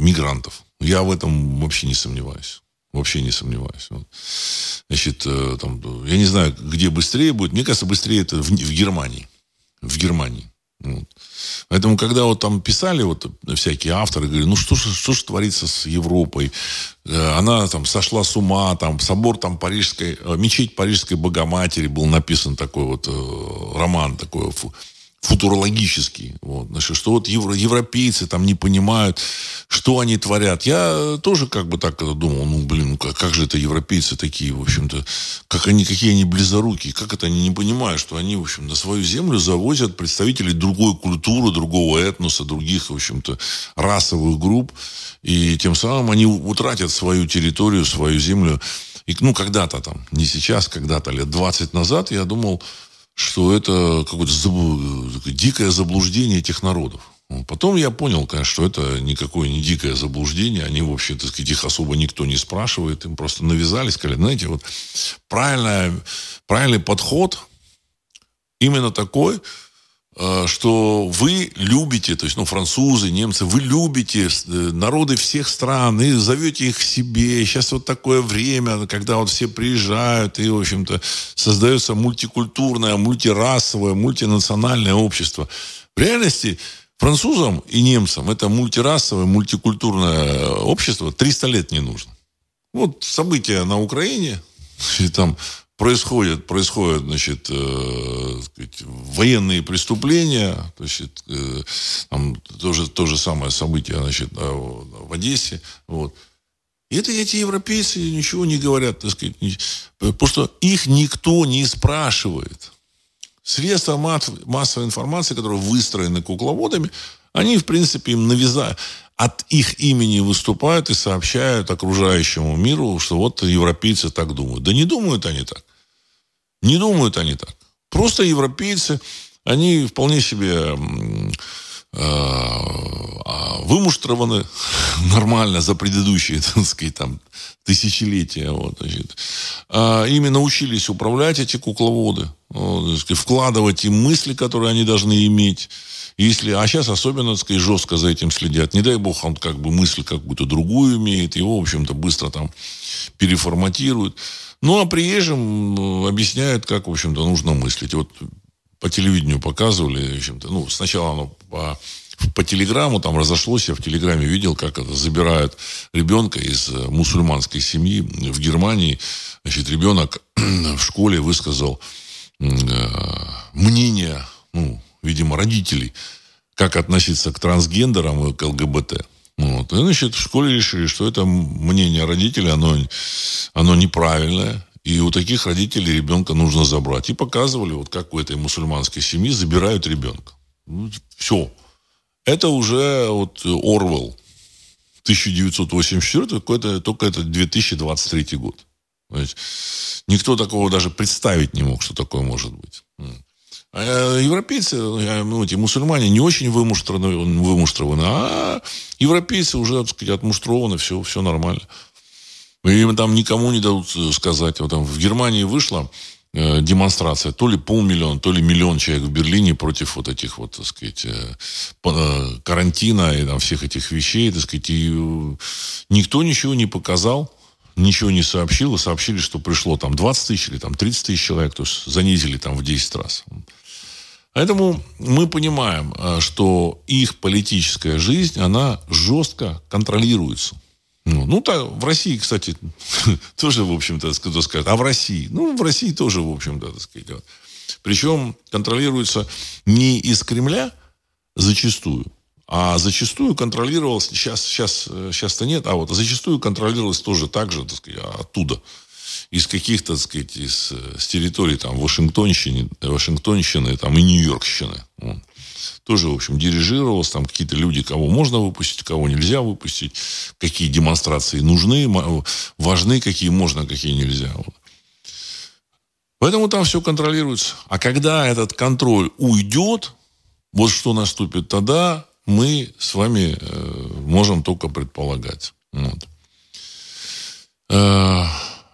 мигрантов. Я в этом вообще не сомневаюсь. Вообще не сомневаюсь. Вот. Значит, э, там, я не знаю, где быстрее будет. Мне кажется, быстрее это в, в Германии. В Германии. Вот. Поэтому, когда вот там писали вот всякие авторы, говорили, ну что что же творится с Европой? Э, она там сошла с ума, там собор там парижской, э, мечеть парижской Богоматери был написан такой вот э, роман такой футурологический. Вот. Значит, что вот евро, европейцы там не понимают, что они творят. Я тоже как бы так думал, ну, блин, ну как, как же это европейцы такие, в общем-то, как они, какие они близорукие, как это они не понимают, что они, в общем, на свою землю завозят представителей другой культуры, другого этноса, других, в общем-то, расовых групп, и тем самым они утратят свою территорию, свою землю. И, ну, когда-то там, не сейчас, когда-то, лет 20 назад, я думал, что это какое-то заб... дикое заблуждение этих народов. Потом я понял, конечно, что это никакое не дикое заблуждение. Они, в общем, так сказать, их особо никто не спрашивает. Им просто навязали, сказали, знаете, вот правильный, правильный подход именно такой, что вы любите, то есть, ну, французы, немцы, вы любите э, народы всех стран и зовете их к себе. Сейчас вот такое время, когда вот все приезжают и, в общем-то, создается мультикультурное, мультирасовое, мультинациональное общество. В реальности французам и немцам это мультирасовое, мультикультурное общество 300 лет не нужно. Вот события на Украине, и там происходят, происходят значит, э, сказать, военные преступления, значит, э, там тоже то же самое событие значит, в Одессе. Вот. И это эти европейцы ничего не говорят, так сказать, потому что их никто не спрашивает. Средства массовой информации, которые выстроены кукловодами, они, в принципе, им навязали от их имени выступают и сообщают окружающему миру, что вот европейцы так думают. Да не думают они так. Не думают они так. Просто европейцы, они вполне себе а, вымуштрованы нормально за предыдущие, так сказать, там, тысячелетия. Вот, значит. А ими научились управлять эти кукловоды, вот, сказать, вкладывать им мысли, которые они должны иметь. Если, а сейчас особенно, так сказать, жестко за этим следят. Не дай бог, он как бы мысль какую-то другую имеет, его, в общем-то, быстро там переформатируют. Ну, а приезжим объясняют, как, в общем-то, нужно мыслить. Вот по телевидению показывали, в общем-то, ну, сначала оно по, по телеграмму там разошлось, я в телеграме видел, как это забирают ребенка из мусульманской семьи в Германии. Значит, ребенок в школе высказал э, мнение, ну, видимо, родителей, как относиться к трансгендерам и к ЛГБТ. Вот. И, значит, в школе решили, что это мнение родителей, оно, оно неправильное. И у таких родителей ребенка нужно забрать. И показывали, вот как у этой мусульманской семьи забирают ребенка. Ну, все. Это уже вот Орвел. 1984, только, только это 2023 год. То есть, никто такого даже представить не мог, что такое может быть. А европейцы, ну, эти мусульмане не очень вымуштрованы, вымуштрованы а европейцы уже, так сказать, отмуштрованы, все, все нормально. Им там никому не дадут сказать. Вот там в Германии вышла э, демонстрация, то ли полмиллиона, то ли миллион человек в Берлине против вот этих вот, так сказать, э, э, карантина и там всех этих вещей, так сказать, и никто ничего не показал, ничего не сообщил, и сообщили, что пришло там 20 тысяч или там 30 тысяч человек, то есть занизили там в 10 раз. Поэтому мы понимаем, что их политическая жизнь, она жестко контролируется. Ну, ну так, в России, кстати, тоже, в общем-то, кто скажет, а в России? Ну, в России тоже, в общем-то, так сказать. Причем контролируется не из Кремля зачастую, а зачастую контролировалось, сейчас, сейчас, сейчас-то нет, а вот зачастую контролировалось тоже так же, так сказать, оттуда из каких-то, так сказать, из, э, с территории там Вашингтонщины, Вашингтонщины там, и Нью-Йоркщины. Вот. Тоже, в общем, дирижировалось. Там какие-то люди, кого можно выпустить, кого нельзя выпустить. Какие демонстрации нужны, важны, какие можно, какие нельзя. Вот. Поэтому там все контролируется. А когда этот контроль уйдет, вот что наступит тогда, мы с вами э, можем только предполагать. Вот. Э,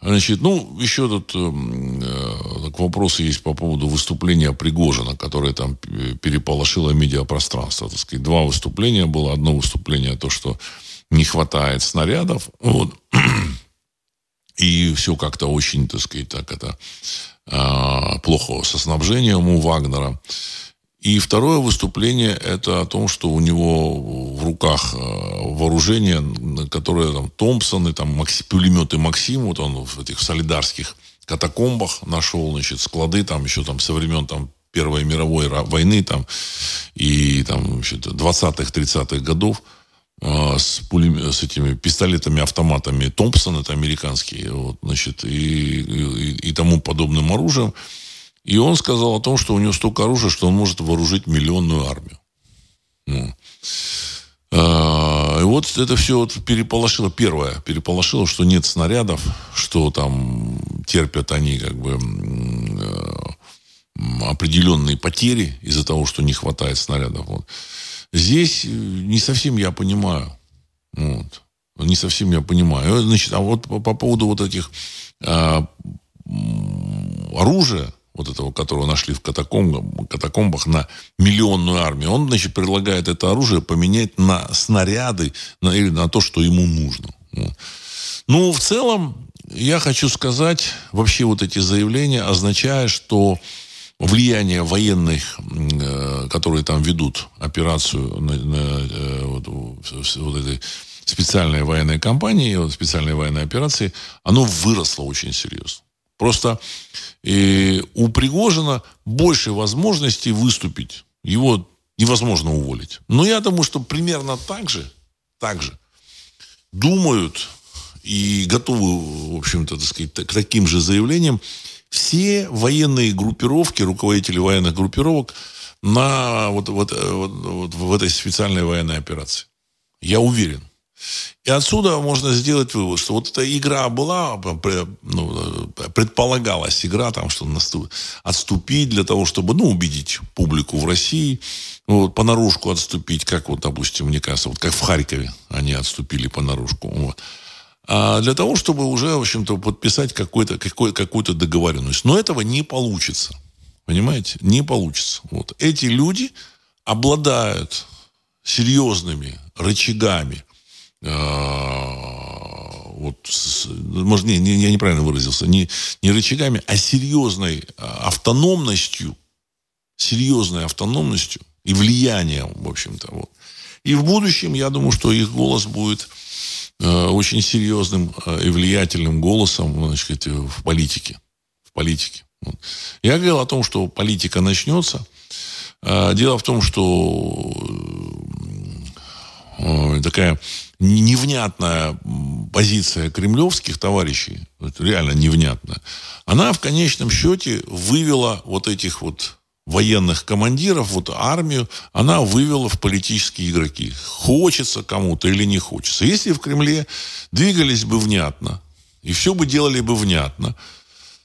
Значит, ну, еще тут э, э вопросы есть по поводу выступления Пригожина, которое там переполошило медиапространство. Так сказать, два выступления было. Одно выступление, то, что не хватает снарядов. Вот. И все как-то очень, так сказать, так это э, плохо со снабжением у Вагнера. И второе выступление – это о том, что у него в руках э, вооружение, которое там Томпсон там Макси, пулеметы Максим, вот он в этих солидарских катакомбах нашел, значит, склады там еще там со времен там Первой мировой войны там и там 20-х, 30-х годов э, с, пулем... с этими пистолетами-автоматами Томпсон, это американские, вот, значит, и, и, и тому подобным оружием. И он сказал о том, что у него столько оружия, что он может вооружить миллионную армию. Ну. А, и вот это все вот переполошило. Первое, переполошило, что нет снарядов, что там терпят они как бы э, определенные потери из-за того, что не хватает снарядов. Вот. Здесь не совсем я понимаю. Вот. Не совсем я понимаю. Значит, а вот по, по поводу вот этих а, оружия, вот этого, которого нашли в катакомбах, катакомбах на миллионную армию, он, значит, предлагает это оружие поменять на снаряды на, или на то, что ему нужно. Ну, в целом, я хочу сказать, вообще вот эти заявления означают, что влияние военных, э, которые там ведут операцию на, на э, вот, вот этой специальной военной кампании, специальной военной операции, оно выросло очень серьезно. Просто и у Пригожина больше возможностей выступить. Его невозможно уволить. Но я думаю, что примерно так же, так же думают и готовы, в общем-то, так сказать, к таким же заявлениям все военные группировки, руководители военных группировок на вот, вот, вот, вот в этой специальной военной операции. Я уверен. И отсюда можно сделать вывод, что вот эта игра была, ну, предполагалась игра, там, что отступить для того, чтобы, ну, убедить публику в России, вот, понарошку отступить, как вот, допустим, мне кажется, вот как в Харькове они отступили понарошку. Вот а для того, чтобы уже, в общем-то, подписать какой-то, какой, какую-то договоренность. Но этого не получится. Понимаете? Не получится. Вот. Эти люди обладают серьезными рычагами, вот, может, не, не, я неправильно выразился, не, не рычагами, а серьезной а, автономностью, серьезной автономностью и влиянием, в общем-то. Вот. И в будущем, я думаю, что их голос будет Э, очень серьезным э, и влиятельным голосом значит, в политике. В политике. Я говорил о том, что политика начнется. Э, дело в том, что такая невнятная позиция кремлевских товарищей, реально невнятная, она в конечном счете вывела вот этих вот военных командиров, вот армию, она вывела в политические игроки. Хочется кому-то или не хочется. Если в Кремле двигались бы внятно, и все бы делали бы внятно,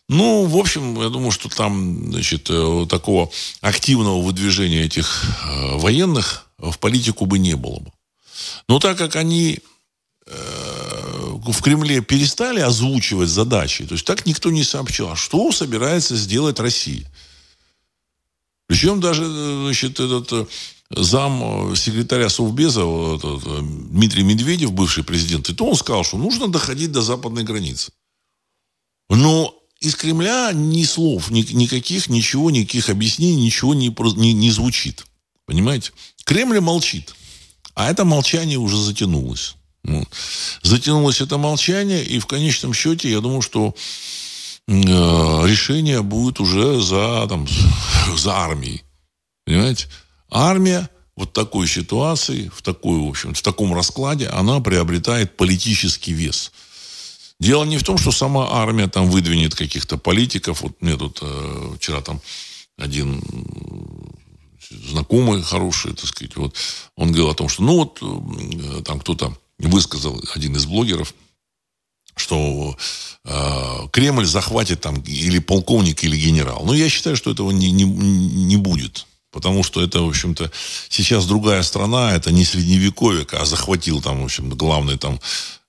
ну, в общем, я думаю, что там, значит, э, такого активного выдвижения этих э, военных в политику бы не было бы. Но так как они э, в Кремле перестали озвучивать задачи, то есть так никто не сообщил, а что собирается сделать Россия. Причем даже, значит, этот э, зам э, секретаря Совбеза, этот, э, Дмитрий Медведев, бывший президент, и то он сказал, что нужно доходить до западной границы. Но из Кремля ни слов, ни, никаких, ничего, никаких объяснений, ничего не, не, не звучит. Понимаете? Кремль молчит. А это молчание уже затянулось. Вот. Затянулось это молчание, и в конечном счете, я думаю, что Э, решение будет уже за, там, за армией. Понимаете? Армия вот такой ситуации, в, такой, в, общем, в таком раскладе, она приобретает политический вес. Дело не в том, что сама армия там выдвинет каких-то политиков. Вот мне тут э, вчера там один знакомый хороший, так сказать, вот, он говорил о том, что, ну вот, э, там кто-то высказал, один из блогеров – что э, Кремль захватит там или полковник, или генерал. Но я считаю, что этого не, не, не будет. Потому что это, в общем-то, сейчас другая страна, это не средневековье, а захватил там, в общем главный там,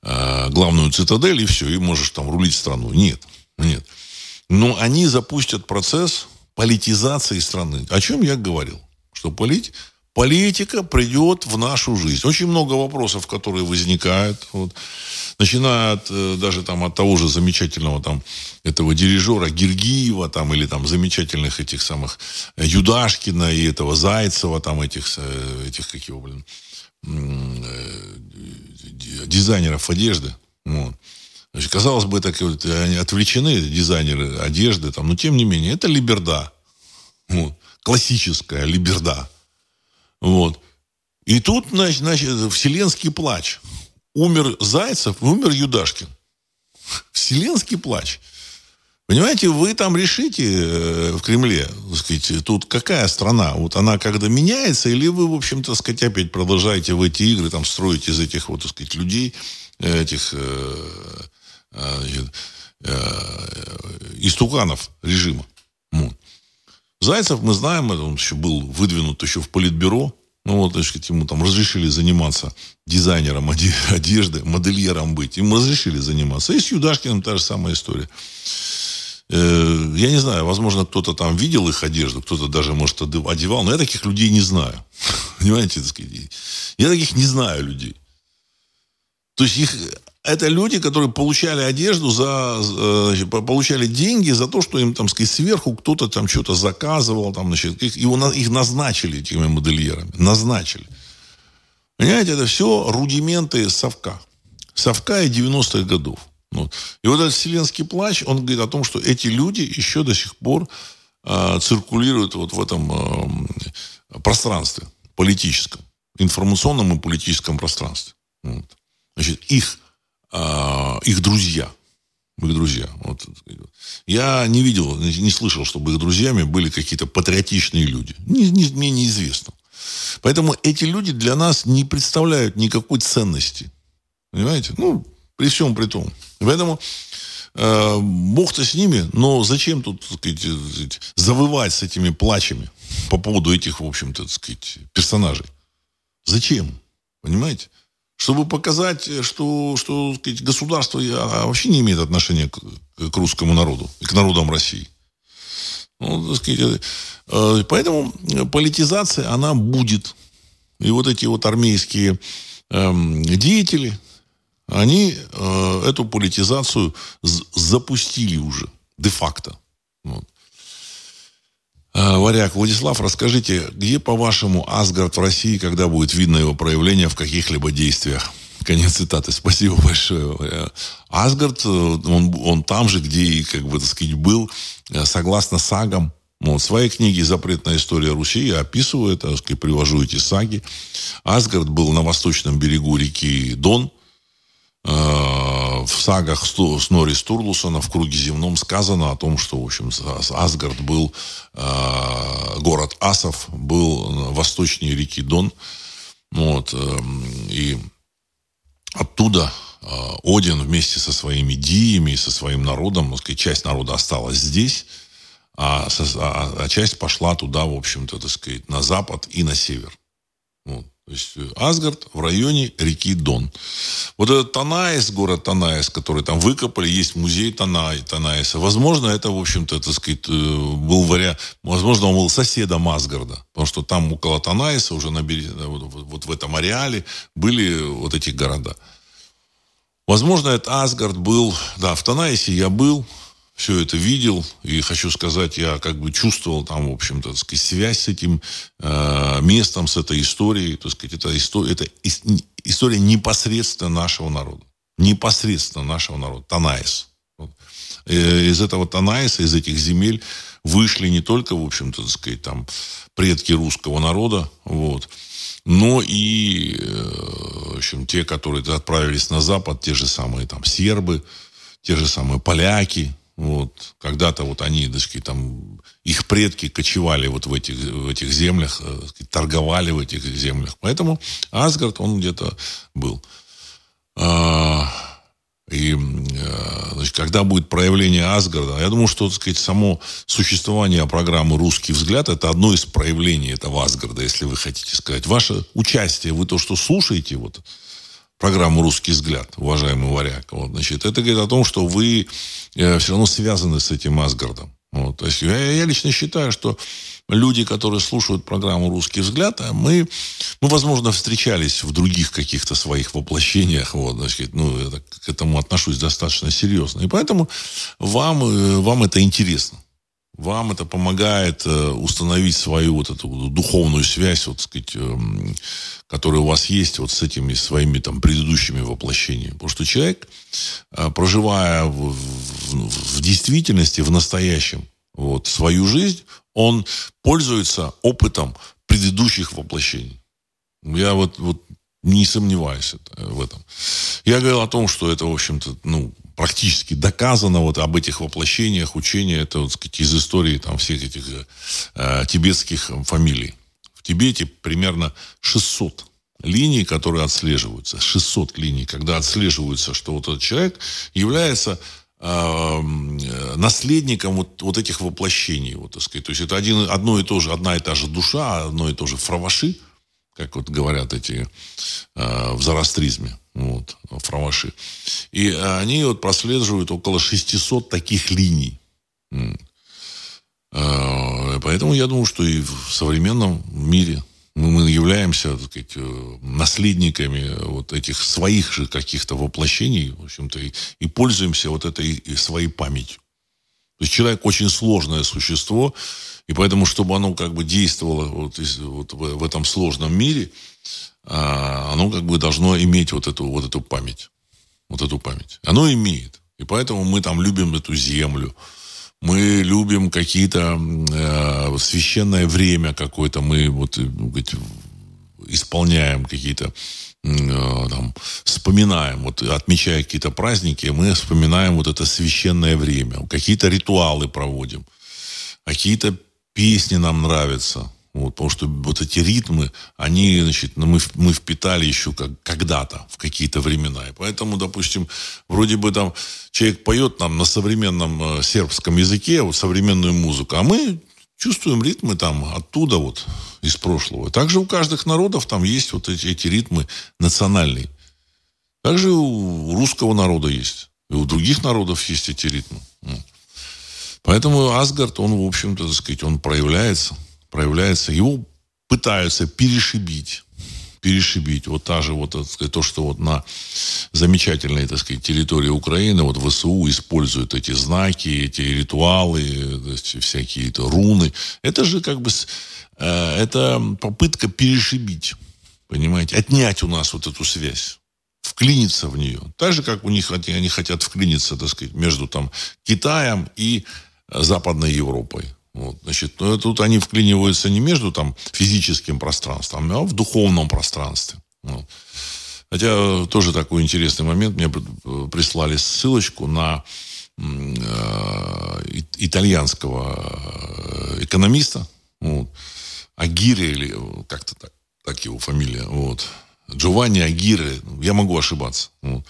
э, главную цитадель, и все, и можешь там рулить страну. Нет, нет. Но они запустят процесс политизации страны. О чем я говорил? Что полить, политика придет в нашу жизнь. Очень много вопросов, которые возникают. Вот начиная от, э, даже там от того же замечательного там этого дирижера Гергиева там или там замечательных этих самых э, Юдашкина и этого Зайцева там этих, э, этих как его, блин, дизайнеров одежды. Вот. Значит, казалось бы, так вот, они отвлечены, дизайнеры одежды, там, но тем не менее, это либерда. Вот. Классическая либерда. Вот. И тут, значит, значит, вселенский плач умер Зайцев, умер Юдашкин. Вселенский плач. Понимаете, вы там решите э, в Кремле, так сказать, тут какая страна? Вот она когда меняется, или вы, в общем-то, сказать, опять продолжаете в эти игры, там, строить из этих, вот, так сказать, людей, э, этих э, э, э, истуканов режима. Вот. Зайцев, мы знаем, он еще был выдвинут еще в политбюро, ну, вот, значит, ему там разрешили заниматься дизайнером одежды, модельером быть. Ему разрешили заниматься. И с Юдашкиным та же самая история. Э, я не знаю, возможно, кто-то там видел их одежду, кто-то даже, может, одевал, но я таких людей не знаю. Понимаете, так сказать? Я таких не знаю людей. То есть их, это люди, которые получали одежду за, э, получали деньги за то, что им, там, сказать, сверху кто-то там что-то заказывал, там, значит, их, его, их назначили этими модельерами, назначили. Понимаете, это все рудименты совка. Совка и 90-х годов. Вот. И вот этот вселенский плач, он говорит о том, что эти люди еще до сих пор э, циркулируют вот в этом э, пространстве политическом, информационном и политическом пространстве. Вот. Значит, их, э, их друзья, их друзья. Вот. Я не видел, не слышал, чтобы их друзьями были какие-то патриотичные люди. Не, не, мне неизвестно. Поэтому эти люди для нас не представляют никакой ценности. Понимаете? Ну, при всем при том. Поэтому э, Бог-то с ними, но зачем тут, так сказать, завывать с этими плачами по поводу этих, в общем-то, так сказать, персонажей? Зачем? Понимаете? Чтобы показать, что, что так сказать, государство вообще не имеет отношения к, к русскому народу и к народам России. Ну, сказать, э, поэтому политизация, она будет. И вот эти вот армейские э, деятели, они э, эту политизацию запустили уже, де-факто. Вот. Э, Варяг, Владислав, расскажите, где, по-вашему, Асгард в России, когда будет видно его проявление в каких-либо действиях? Конец цитаты. Спасибо большое. Э, Асгард, э, он, он там же, где и, как бы, так сказать, был, согласно сагам, вот, в своей книге «Запретная история Руси» я описываю это, сказать, привожу эти саги. Асгард был на восточном берегу реки Дон, в сагах Снори Стурлусона в круге земном сказано о том, что, в общем, Асгард был, э, город Асов был восточнее реки Дон. Вот, э, и оттуда Один вместе со своими диями, со своим народом, сказать, часть народа осталась здесь, а, а, а часть пошла туда, в общем-то, так сказать, на запад и на север. Вот. То есть э, Асгард в районе реки Дон. Вот этот Танаис, город Танаис, который там выкопали, есть музей Танай, Танаиса. Возможно, это, в общем-то, так сказать, э, был вариант, возможно, он был соседом Асгарда. Потому что там около Танаиса, уже на берег, вот, вот в этом ареале, были вот эти города. Возможно, это Асгард был, да, в Танаисе я был, все это видел, и хочу сказать, я как бы чувствовал там, в общем-то, сказать, связь с этим э, местом, с этой историей, так сказать, это, история, это история непосредственно нашего народа. Непосредственно нашего народа. Танаис. Вот. Э, из этого Танаиса, из этих земель вышли не только, в общем-то, так сказать, там, предки русского народа, вот, но и, э, в общем, те, которые отправились на Запад, те же самые там сербы, те же самые поляки, вот. Когда-то вот они, так там, их предки кочевали вот в этих, в этих землях, э, торговали в этих землях. Поэтому Асгард, он где-то был. А, и э, значит, когда будет проявление Асгарда, я думаю, что, так сказать, само существование программы «Русский взгляд» это одно из проявлений этого Асгарда, если вы хотите сказать. Ваше участие, вы то, что слушаете, вот, программу «Русский взгляд», уважаемый варяг. Вот, значит, это говорит о том, что вы э, все равно связаны с этим Асгардом. Вот, то есть я, я лично считаю, что люди, которые слушают программу «Русский взгляд», а мы, мы, возможно, встречались в других каких-то своих воплощениях. Вот, значит, ну, я к этому отношусь достаточно серьезно. И поэтому вам, э, вам это интересно вам это помогает э, установить свою вот эту духовную связь, вот, сказать, эм, которая у вас есть вот с этими своими там предыдущими воплощениями. Потому что человек, э, проживая в, в, в действительности, в настоящем, вот, свою жизнь, он пользуется опытом предыдущих воплощений. Я вот, вот не сомневаюсь в этом. Я говорил о том, что это, в общем-то, ну, практически доказано вот об этих воплощениях учения, это, вот, сказать, из истории там всех этих э, тибетских фамилий. В Тибете примерно 600 линий, которые отслеживаются. 600 линий, когда отслеживаются, что вот этот человек является э, наследником вот, вот этих воплощений. Вот, так сказать. То есть это один, одно и то же, одна и та же душа, одно и то же фраваши, как вот говорят эти э, в зарастризме вот, фрамаши. И они вот прослеживают около 600 таких линий. А, поэтому я думаю, что и в современном мире мы являемся, так сказать, э, наследниками вот этих своих же каких-то воплощений, в общем-то, и, и пользуемся вот этой и своей памятью. То есть человек очень сложное существо, и поэтому, чтобы оно как бы действовало вот, вот в, этом сложном мире, оно как бы должно иметь вот эту, вот эту память. Вот эту память. Оно имеет. И поэтому мы там любим эту землю, мы любим какие-то э, священное время какое-то, мы вот э, говорить, исполняем какие-то э, там, вспоминаем, вот отмечая какие-то праздники, мы вспоминаем вот это священное время, какие-то ритуалы проводим, какие-то песни нам нравятся, вот, потому что вот эти ритмы, они, значит, ну, мы, мы впитали еще как, когда-то, в какие-то времена. И поэтому, допустим, вроде бы там человек поет нам на современном э, сербском языке, вот современную музыку, а мы чувствуем ритмы там оттуда вот, из прошлого. Также у каждых народов там есть вот эти, эти ритмы национальные. Также у русского народа есть. И у других народов есть эти ритмы. Поэтому Асгард, он, в общем-то, так сказать, он проявляется – проявляется, его пытаются перешибить перешибить. Вот та же вот, сказать, то, что вот на замечательной, так сказать, территории Украины вот ВСУ используют эти знаки, эти ритуалы, всякие это руны. Это же как бы, э, это попытка перешибить, понимаете, отнять у нас вот эту связь вклиниться в нее. Так же, как у них они хотят вклиниться, так сказать, между там Китаем и Западной Европой. Вот, значит, ну, тут они вклиниваются не между там физическим пространством, а в духовном пространстве. Вот. Хотя тоже такой интересный момент. Мне прислали ссылочку на э, итальянского э, экономиста, вот, Агире, или как-то так, так его фамилия, вот, Джованни Агире, я могу ошибаться, вот,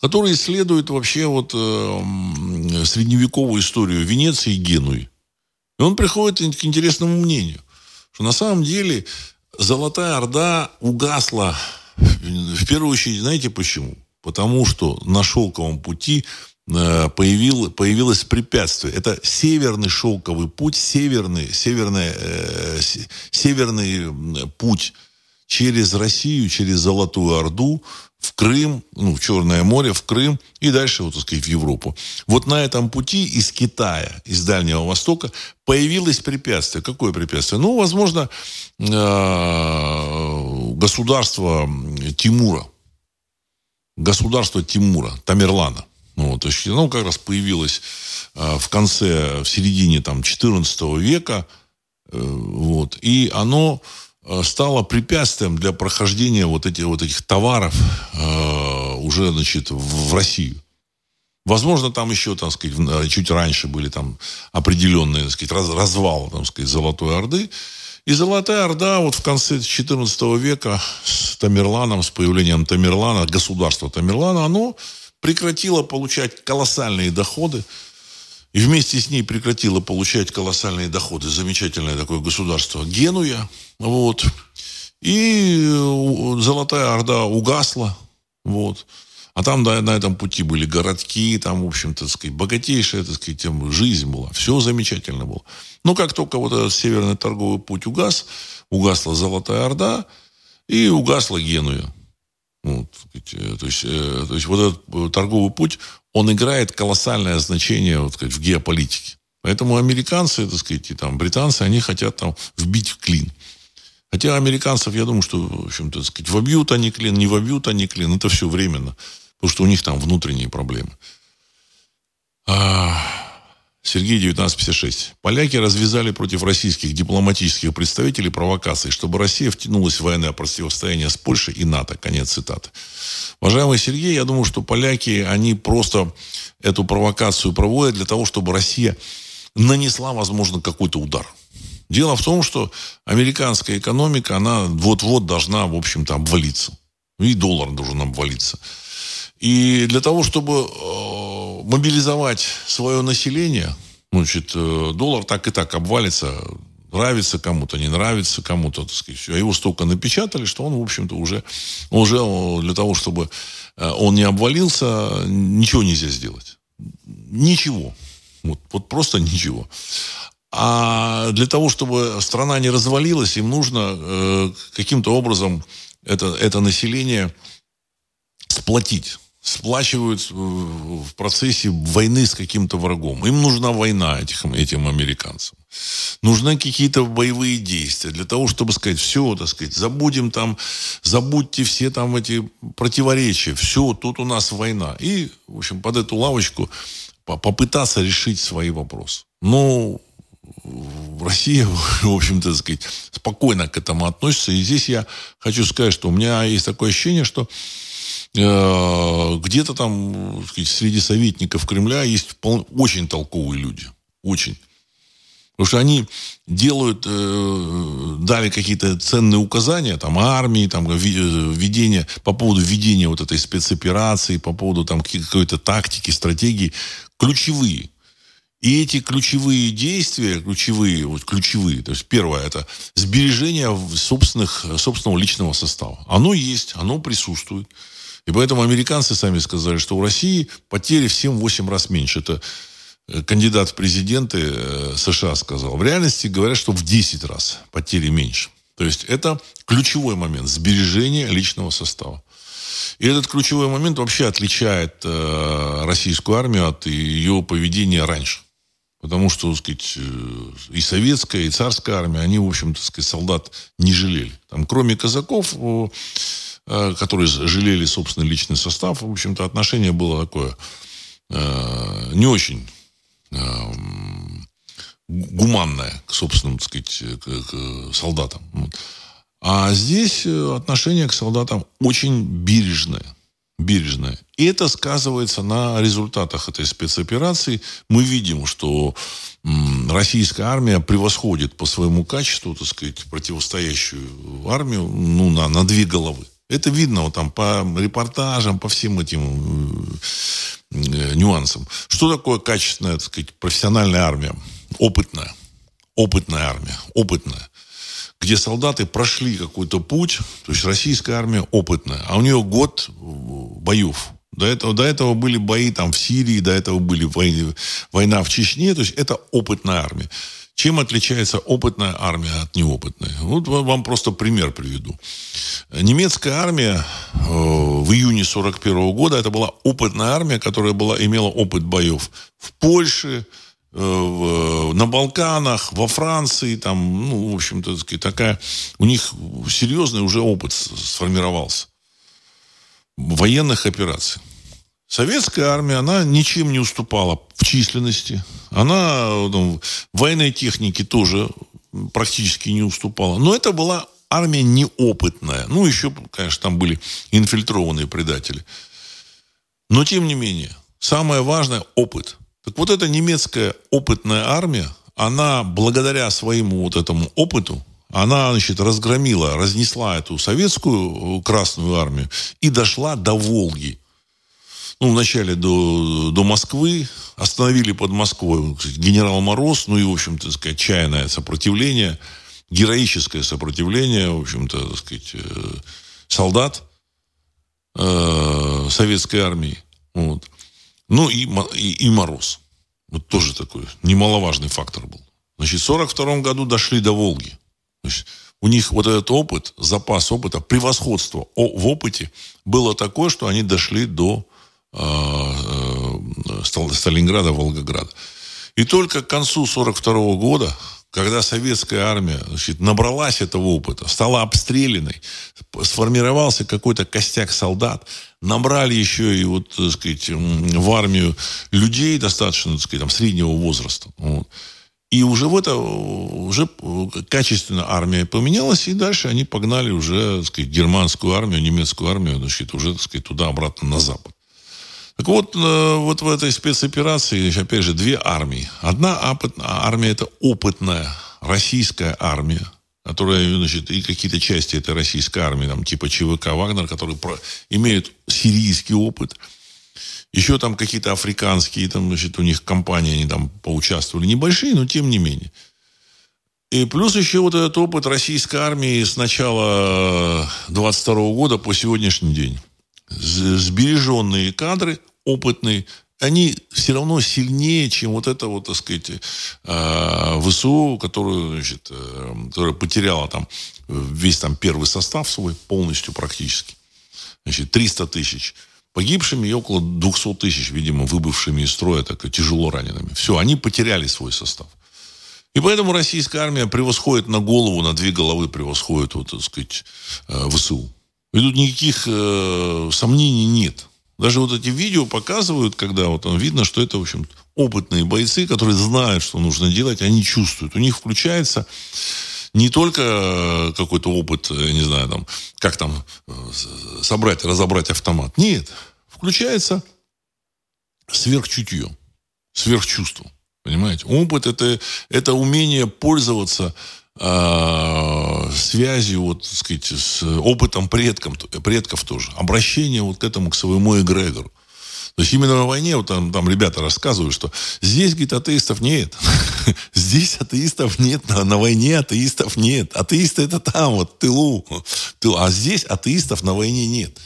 который исследует вообще вот э, средневековую историю Венеции и Генуи. И он приходит к интересному мнению, что на самом деле Золотая Орда угасла в первую очередь, знаете почему? Потому что на шелковом пути э, появил, появилось препятствие. Это северный шелковый путь, северный, северный, э, северный путь через Россию, через Золотую Орду в Крым, ну, в Черное море, в Крым и дальше, вот, так сказать, в Европу. Вот на этом пути из Китая, из Дальнего Востока появилось препятствие. Какое препятствие? Ну, возможно, э, государство Тимура. Государство Тимура, Тамерлана. Ну, то есть, ну, как раз появилось э, в конце, в середине там 14 века. Э, вот, и оно стало препятствием для прохождения вот этих, вот этих товаров э, уже, значит, в, в Россию. Возможно, там еще, так сказать, э, чуть раньше были там определенные, так сказать, раз, развал, так сказать, Золотой Орды. И Золотая Орда вот в конце XIV века с Тамерланом, с появлением Тамерлана, государства Тамерлана, оно прекратило получать колоссальные доходы и вместе с ней прекратила получать колоссальные доходы. Замечательное такое государство Генуя. Вот. И э, Золотая Орда угасла. Вот. А там да, на этом пути были городки, там, в общем-то, сказать, богатейшая, так сказать, тем, жизнь была. Все замечательно было. Но как только вот этот северный торговый путь угас, угасла Золотая Орда и угасла Генуя. Вот, э, то, есть, э, то есть вот этот торговый путь, он играет колоссальное значение вот, сказать, в геополитике. Поэтому американцы, так сказать, и там британцы, они хотят там вбить в клин. Хотя американцев, я думаю, что, в общем-то, так сказать, вобьют они клин, не вобьют они клин, это все временно. Потому что у них там внутренние проблемы. А, Сергей 1956. Поляки развязали против российских дипломатических представителей провокации, чтобы Россия втянулась в военное противостояние с Польшей и НАТО. Конец цитаты. Уважаемый Сергей, я думаю, что поляки, они просто эту провокацию проводят для того, чтобы Россия нанесла, возможно, какой-то удар. Дело в том, что американская экономика, она вот-вот должна, в общем-то, обвалиться. И доллар должен обвалиться. И для того, чтобы э, мобилизовать свое население, значит, э, доллар так и так обвалится, нравится кому-то, не нравится кому-то, так сказать, все. А его столько напечатали, что он, в общем-то, уже, уже для того, чтобы э, он не обвалился, ничего нельзя сделать. Ничего. Вот, вот просто ничего. А для того, чтобы страна не развалилась, им нужно э, каким-то образом это, это население сплотить сплачивают в процессе войны с каким-то врагом. Им нужна война этим, этим американцам. Нужны какие-то боевые действия для того, чтобы сказать, все, так сказать, забудем там, забудьте все там эти противоречия, все, тут у нас война. И, в общем, под эту лавочку попытаться решить свои вопросы. Но Россия, в общем-то, сказать, спокойно к этому относится. И здесь я хочу сказать, что у меня есть такое ощущение, что где-то там сказать, среди советников Кремля есть очень толковые люди. Очень. Потому что они делают, э, дали какие-то ценные указания, там, армии, там, э, введение, по поводу введения вот этой спецоперации, по поводу там какой-то тактики, стратегии, ключевые. И эти ключевые действия, ключевые, вот ключевые, то есть первое, это сбережение собственных, собственного личного состава. Оно есть, оно присутствует. И поэтому американцы сами сказали, что у России потери в 7-8 раз меньше. Это э, кандидат в президенты э, США сказал. В реальности говорят, что в 10 раз потери меньше. То есть это ключевой момент сбережения личного состава. И этот ключевой момент вообще отличает э, российскую армию от ее поведения раньше. Потому что, так сказать, э, и советская, и царская армия, они, в общем-то, сказать, солдат не жалели. Там, кроме казаков, которые жалели собственный личный состав. В общем-то, отношение было такое э, не очень э, гуманное к собственным, так сказать, к, к солдатам. А здесь отношение к солдатам очень бережное. Бережное. И это сказывается на результатах этой спецоперации. Мы видим, что российская армия превосходит по своему качеству, так сказать, противостоящую армию ну, на, на две головы. Это видно вот там по репортажам, по всем этим э, нюансам. Что такое качественная, так сказать, профессиональная армия? Опытная. Опытная армия. Опытная. Где солдаты прошли какой-то путь, то есть российская армия опытная, а у нее год боев. До этого, до этого были бои там в Сирии, до этого были войны, война в Чечне, то есть это опытная армия. Чем отличается опытная армия от неопытной? Вот вам просто пример приведу. Немецкая армия э, в июне 41 года, это была опытная армия, которая была, имела опыт боев в Польше, э, в, на Балканах, во Франции, там, ну, в общем-то, такая, у них серьезный уже опыт сформировался военных операций. Советская армия, она ничем не уступала в численности. Она ну, в военной технике тоже практически не уступала. Но это была армия неопытная. Ну, еще, конечно, там были инфильтрованные предатели. Но, тем не менее, самое важное – опыт. Так вот, эта немецкая опытная армия, она благодаря своему вот этому опыту, она, значит, разгромила, разнесла эту советскую Красную армию и дошла до Волги – ну, вначале до, до Москвы, остановили под Москвой генерал Мороз, ну и, в общем-то, сказать, отчаянное сопротивление, героическое сопротивление, в общем-то, так сказать, э, солдат э, советской армии. Вот. Ну и, и, и Мороз. Вот тоже такой немаловажный фактор был. Значит, в 1942 году дошли до Волги. Значит, у них вот этот опыт, запас опыта, превосходство в опыте было такое, что они дошли до Сталинграда, Волгограда. И только к концу 1942 года, когда советская армия значит, набралась этого опыта, стала обстрелянной, сформировался какой-то костяк солдат, набрали еще и вот, так сказать, в армию людей достаточно, так сказать, там, среднего возраста. Вот. И уже в это, уже качественно армия поменялась, и дальше они погнали уже, так сказать, германскую армию, немецкую армию, значит, уже, так сказать, туда-обратно на запад. Так вот, э, вот в этой спецоперации, опять же, две армии. Одна армия – это опытная российская армия, которая, значит, и какие-то части этой российской армии, там, типа ЧВК «Вагнер», которые про, имеют сирийский опыт. Еще там какие-то африканские, там, значит, у них компании, они там поучаствовали, небольшие, но тем не менее. И плюс еще вот этот опыт российской армии с начала 22 года по сегодняшний день сбереженные кадры, опытные, они все равно сильнее, чем вот это вот, так сказать, э, ВСУ, которую, значит, э, которая потеряла там весь там первый состав свой полностью практически. Значит, 300 тысяч погибшими и около 200 тысяч, видимо, выбывшими из строя, так тяжело ранеными. Все, они потеряли свой состав. И поэтому российская армия превосходит на голову, на две головы превосходит, вот, так сказать, ВСУ. И тут никаких э, сомнений нет. Даже вот эти видео показывают, когда вот там видно, что это, в общем, опытные бойцы, которые знают, что нужно делать, они чувствуют. У них включается не только какой-то опыт, я не знаю, там, как там э, собрать, разобрать автомат. Нет. Включается сверхчутье, сверхчувство. Понимаете? Опыт это, это умение пользоваться э, связью, вот, так сказать, с опытом предком, предков тоже. Обращение вот к этому, к своему эгрегору. То есть именно на войне, вот там, там ребята рассказывают, что здесь, говорит, атеистов нет. здесь атеистов нет, на, на войне атеистов нет. Атеисты это там, вот, тылу. тылу. А здесь атеистов на войне нет.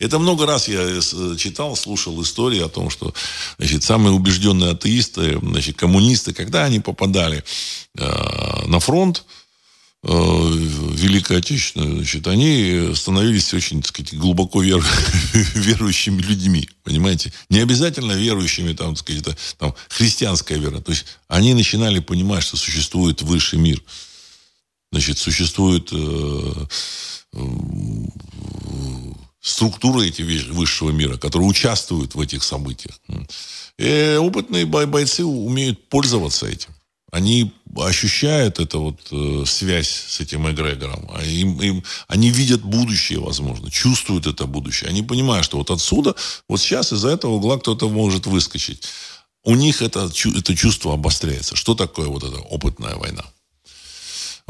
Это много раз я э, читал, слушал истории о том, что значит, самые убежденные атеисты, значит, коммунисты, когда они попадали э, на фронт, э, Великой Отечественной, значит, они становились очень, так сказать, глубоко вер... верующими людьми, понимаете? Не обязательно верующими, там, так сказать, это, там, христианская вера. То есть они начинали понимать, что существует высший мир. Значит, существует э, э, структуры эти высшего мира, которые участвуют в этих событиях. И опытные бойцы умеют пользоваться этим. Они ощущают эту вот э, связь с этим эгрегором. А им, им, они видят будущее, возможно, чувствуют это будущее. Они понимают, что вот отсюда, вот сейчас из-за этого угла кто-то может выскочить. У них это, это чувство обостряется. Что такое вот эта опытная война?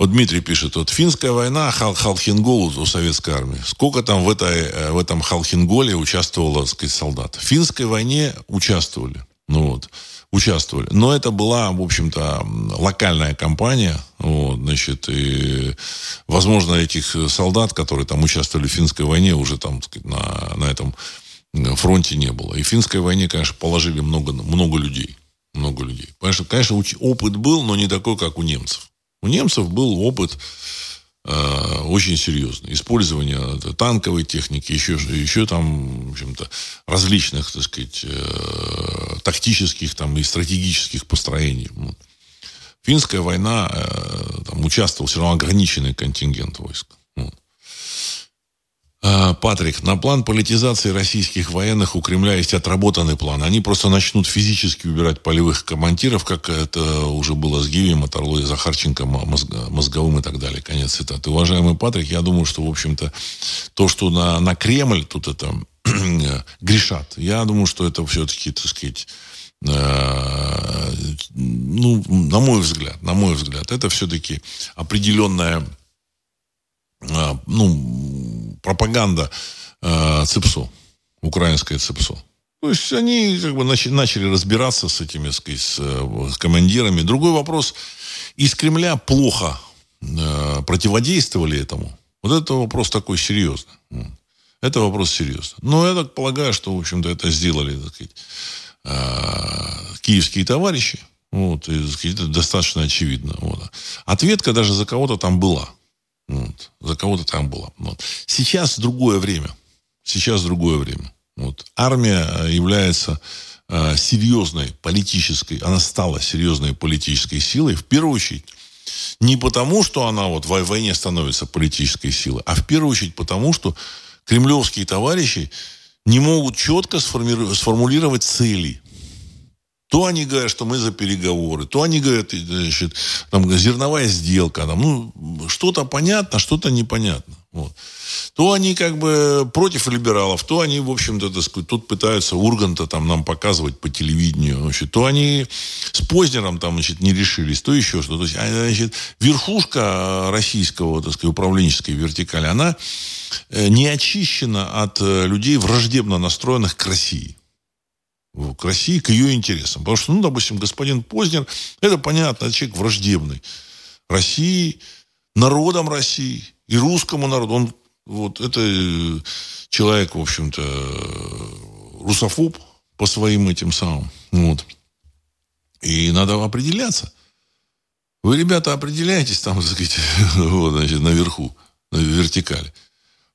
Вот Дмитрий пишет, вот финская война, Хал Халхингол у советской армии. Сколько там в, этой, э, в этом Халхинголе участвовало, так сказать, солдат? В финской войне участвовали. Ну вот, участвовали. Но это была, в общем-то, локальная кампания. Вот, значит, и, возможно, этих солдат, которые там участвовали в финской войне, уже там, так сказать, на, на этом фронте не было. И в финской войне, конечно, положили много, много людей. Много людей. Конечно, конечно, опыт был, но не такой, как у немцев. У немцев был опыт э, очень серьезный. Использование танковой техники, еще, еще там, в общем-то, различных, так сказать, э, тактических там, и стратегических построений. Финская война, э, там участвовал все равно ограниченный контингент войск. А, Патрик, на план политизации российских военных у Кремля есть отработанный план. Они просто начнут физически убирать полевых командиров, как это уже было с Гивием, Орлой, Захарченко, Мозговым и так далее. Конец цитаты. Уважаемый Патрик, я думаю, что, в общем-то, то, что на, на Кремль тут это грешат, я думаю, что это все-таки, так сказать, э, ну, на мой взгляд, на мой взгляд, это все-таки определенная ну, пропаганда э, ЦИПСО, украинское ЦИПСО. То есть они как бы начали разбираться с этими, сказать, с, с командирами. Другой вопрос, из Кремля плохо э, противодействовали этому. Вот это вопрос такой серьезный. Это вопрос серьезный. Но я так полагаю, что, в общем-то, это сделали, так сказать, э, киевские товарищи. Вот, и, так сказать, это достаточно очевидно. Вот. Ответка даже за кого-то там была. Вот. За кого-то там было. Вот. Сейчас другое время. Сейчас другое время. Вот. Армия э, является э, серьезной политической, она стала серьезной политической силой, в первую очередь, не потому, что она вот в войне становится политической силой, а в первую очередь потому, что кремлевские товарищи не могут четко сформулировать цели то они говорят, что мы за переговоры, то они говорят, значит, там, зерновая сделка, там, ну, что-то понятно, что-то непонятно. Вот. То они как бы против либералов, то они, в общем-то, тут пытаются Урганта там нам показывать по телевидению. Значит, то они с Познером там, значит, не решились, то еще что-то. То есть, а, значит, верхушка российского, так сказать, управленческой вертикали, она э, не очищена от э, людей враждебно настроенных к России к России, к ее интересам. Потому что, ну, допустим, господин Познер, это понятно, человек враждебный. России, народом России и русскому народу. Он вот это человек, в общем-то, русофоб по своим этим самым. Вот. И надо определяться. Вы, ребята, определяетесь там, так сказать, вот, значит, наверху, на вертикали.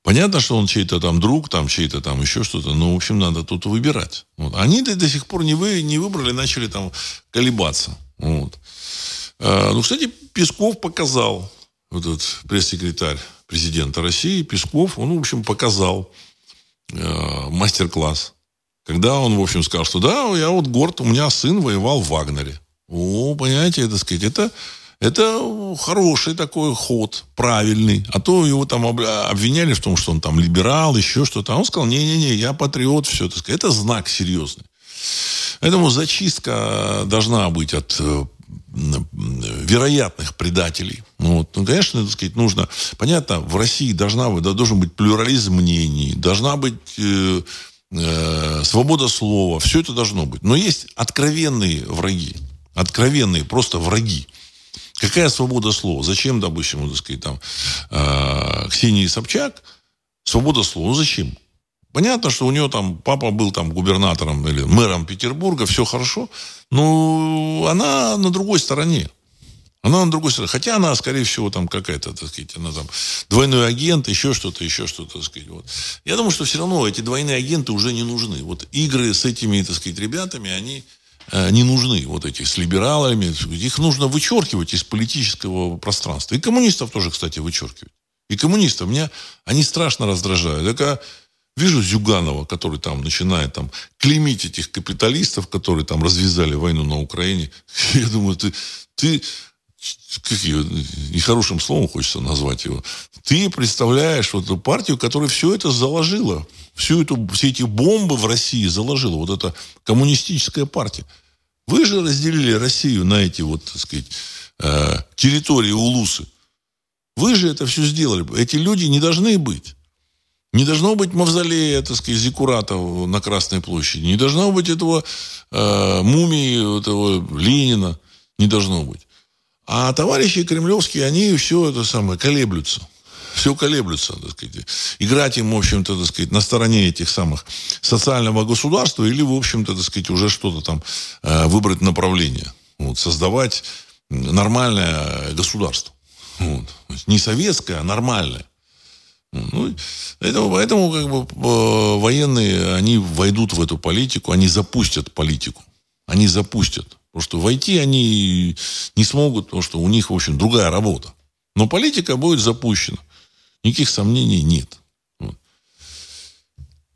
Понятно, что он чей-то там друг, там чей-то там еще что-то, но, в общем, надо тут выбирать. Вот. Они до, до сих пор не, вы, не выбрали, начали там колебаться. Вот. А, ну, кстати, Песков показал, вот этот пресс-секретарь президента России, Песков, он, в общем, показал э, мастер-класс. Когда он, в общем, сказал, что да, я вот горд, у меня сын воевал в Вагнере. О, понимаете, это сказать, это, это хороший такой ход, правильный. А то его там обвиняли в том, что он там либерал, еще что-то. А он сказал, не-не-не, я патриот, все. это сказать. Это знак серьезный. Поэтому зачистка должна быть от э, вероятных предателей. Ну, вот. ну, конечно, так сказать, нужно... Понятно, в России должна, да, должен быть плюрализм мнений, должна быть э, э, свобода слова. Все это должно быть. Но есть откровенные враги. Откровенные просто враги. Какая свобода слова? Зачем, допустим, так сказать, там, э, Ксении Собчак свобода слова? Ну, зачем? Понятно, что у нее там папа был там губернатором или мэром Петербурга, все хорошо, но она на другой стороне. Она на другой стороне. Хотя она, скорее всего, там какая-то, так сказать, она там двойной агент, еще что-то, еще что-то, так сказать. Вот. Я думаю, что все равно эти двойные агенты уже не нужны. Вот игры с этими, так сказать, ребятами, они не нужны. Вот этих с либералами. Их нужно вычеркивать из политического пространства. И коммунистов тоже, кстати, вычеркивать. И коммунистов меня, они страшно раздражают. Такая Вижу Зюганова, который там начинает там клеймить этих капиталистов, которые там развязали войну на Украине. Я думаю, ты, ты как ее, нехорошим словом хочется назвать его, ты представляешь вот эту партию, которая все это заложила. Всю эту, все эти бомбы в России заложила. Вот эта коммунистическая партия. Вы же разделили Россию на эти вот, так сказать, э, территории улусы. Вы же это все сделали. Эти люди не должны быть. Не должно быть мавзолея, так сказать, Зикуратов на Красной площади. Не должно быть этого э, мумии, этого Ленина. Не должно быть. А товарищи кремлевские, они все это самое колеблются. Все колеблются, так сказать. Играть им, в общем-то, так сказать, на стороне этих самых социального государства или, в общем-то, так сказать, уже что-то там э, выбрать направление. Вот, создавать нормальное государство. Вот. Не советское, а нормальное. Ну, поэтому, поэтому как бы, э, военные, они войдут в эту политику, они запустят политику. Они запустят. Потому что войти они не смогут, потому что у них, в общем, другая работа. Но политика будет запущена. Никаких сомнений нет. Вот.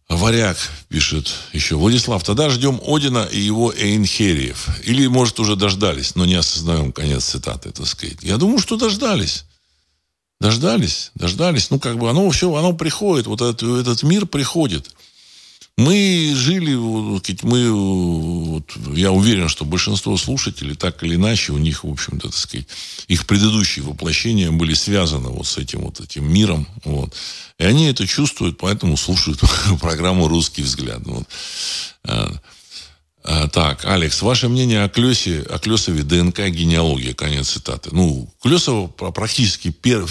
Варяг пишет еще. Владислав, тогда ждем Одина и его Эйнхериев. Или, может, уже дождались, но не осознаем конец цитаты, так сказать. Я думаю, что дождались. Дождались, дождались. Ну, как бы оно все, оно приходит. Вот этот, этот мир приходит. Мы жили, мы, вот, я уверен, что большинство слушателей так или иначе, у них, в общем-то, так сказать, их предыдущие воплощения были связаны вот с этим вот этим миром. Вот. И они это чувствуют, поэтому слушают программу «Русский взгляд». Вот. А, а, так, Алекс, ваше мнение о Клёсе, о Клёсове ДНК генеалогия, конец цитаты. Ну, Клёсова практически пер,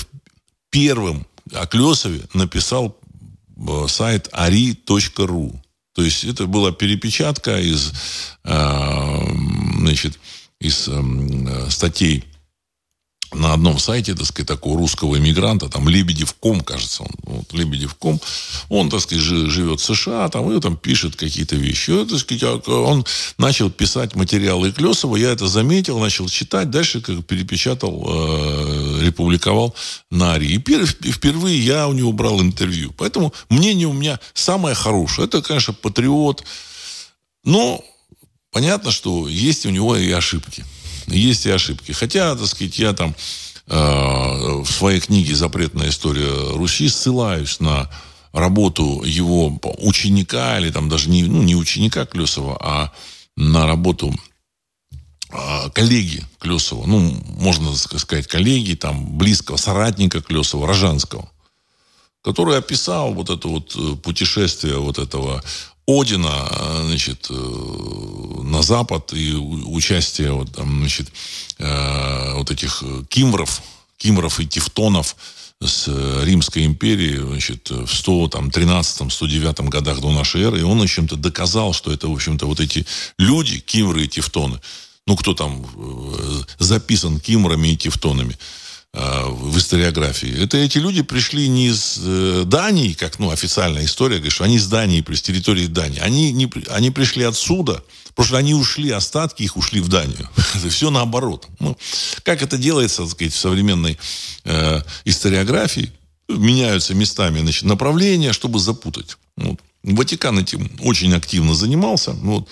первым о Клесове написал сайт ari.ru. То есть это была перепечатка из, э, значит, из э, статей на одном сайте, так сказать, такого русского иммигранта, там Лебедев.ком, кажется, он, вот, Лебедев.ком, он, так сказать, живет в США, там, и там пишет какие-то вещи. И, так сказать, а, он начал писать материалы Клесова, я это заметил, начал читать, дальше как перепечатал, э, републиковал на Ари. И впервые я у него брал интервью. Поэтому мнение у меня самое хорошее. Это, конечно, патриот, но понятно, что есть у него и ошибки есть и ошибки. Хотя, так сказать, я там э, в своей книге «Запретная история Руси» ссылаюсь на работу его ученика, или там даже не, ну, не ученика Клесова, а на работу э, коллеги Клесова, ну, можно сказать, коллеги, там, близкого соратника Клесова, Рожанского, который описал вот это вот э, путешествие вот этого Одина, значит, э, на запад и участие вот, там, значит, э, вот этих кимвров, кимвров и тевтонов с э, Римской империей значит, в 113-109 годах до нашей эры. И он, в общем-то, доказал, что это, в общем-то, вот эти люди, кимры и тевтоны, ну, кто там э, записан кимрами и тевтонами, Э, в историографии. Это эти люди пришли не из э, Дании, как ну, официальная история говорит, что они из Дании, с территории Дании. Они, не, они пришли отсюда, потому что они ушли, остатки их ушли в Данию. Это все наоборот. Ну, как это делается, так сказать, в современной э, историографии? Меняются местами значит, направления, чтобы запутать. Вот. Ватикан этим очень активно занимался. Вот.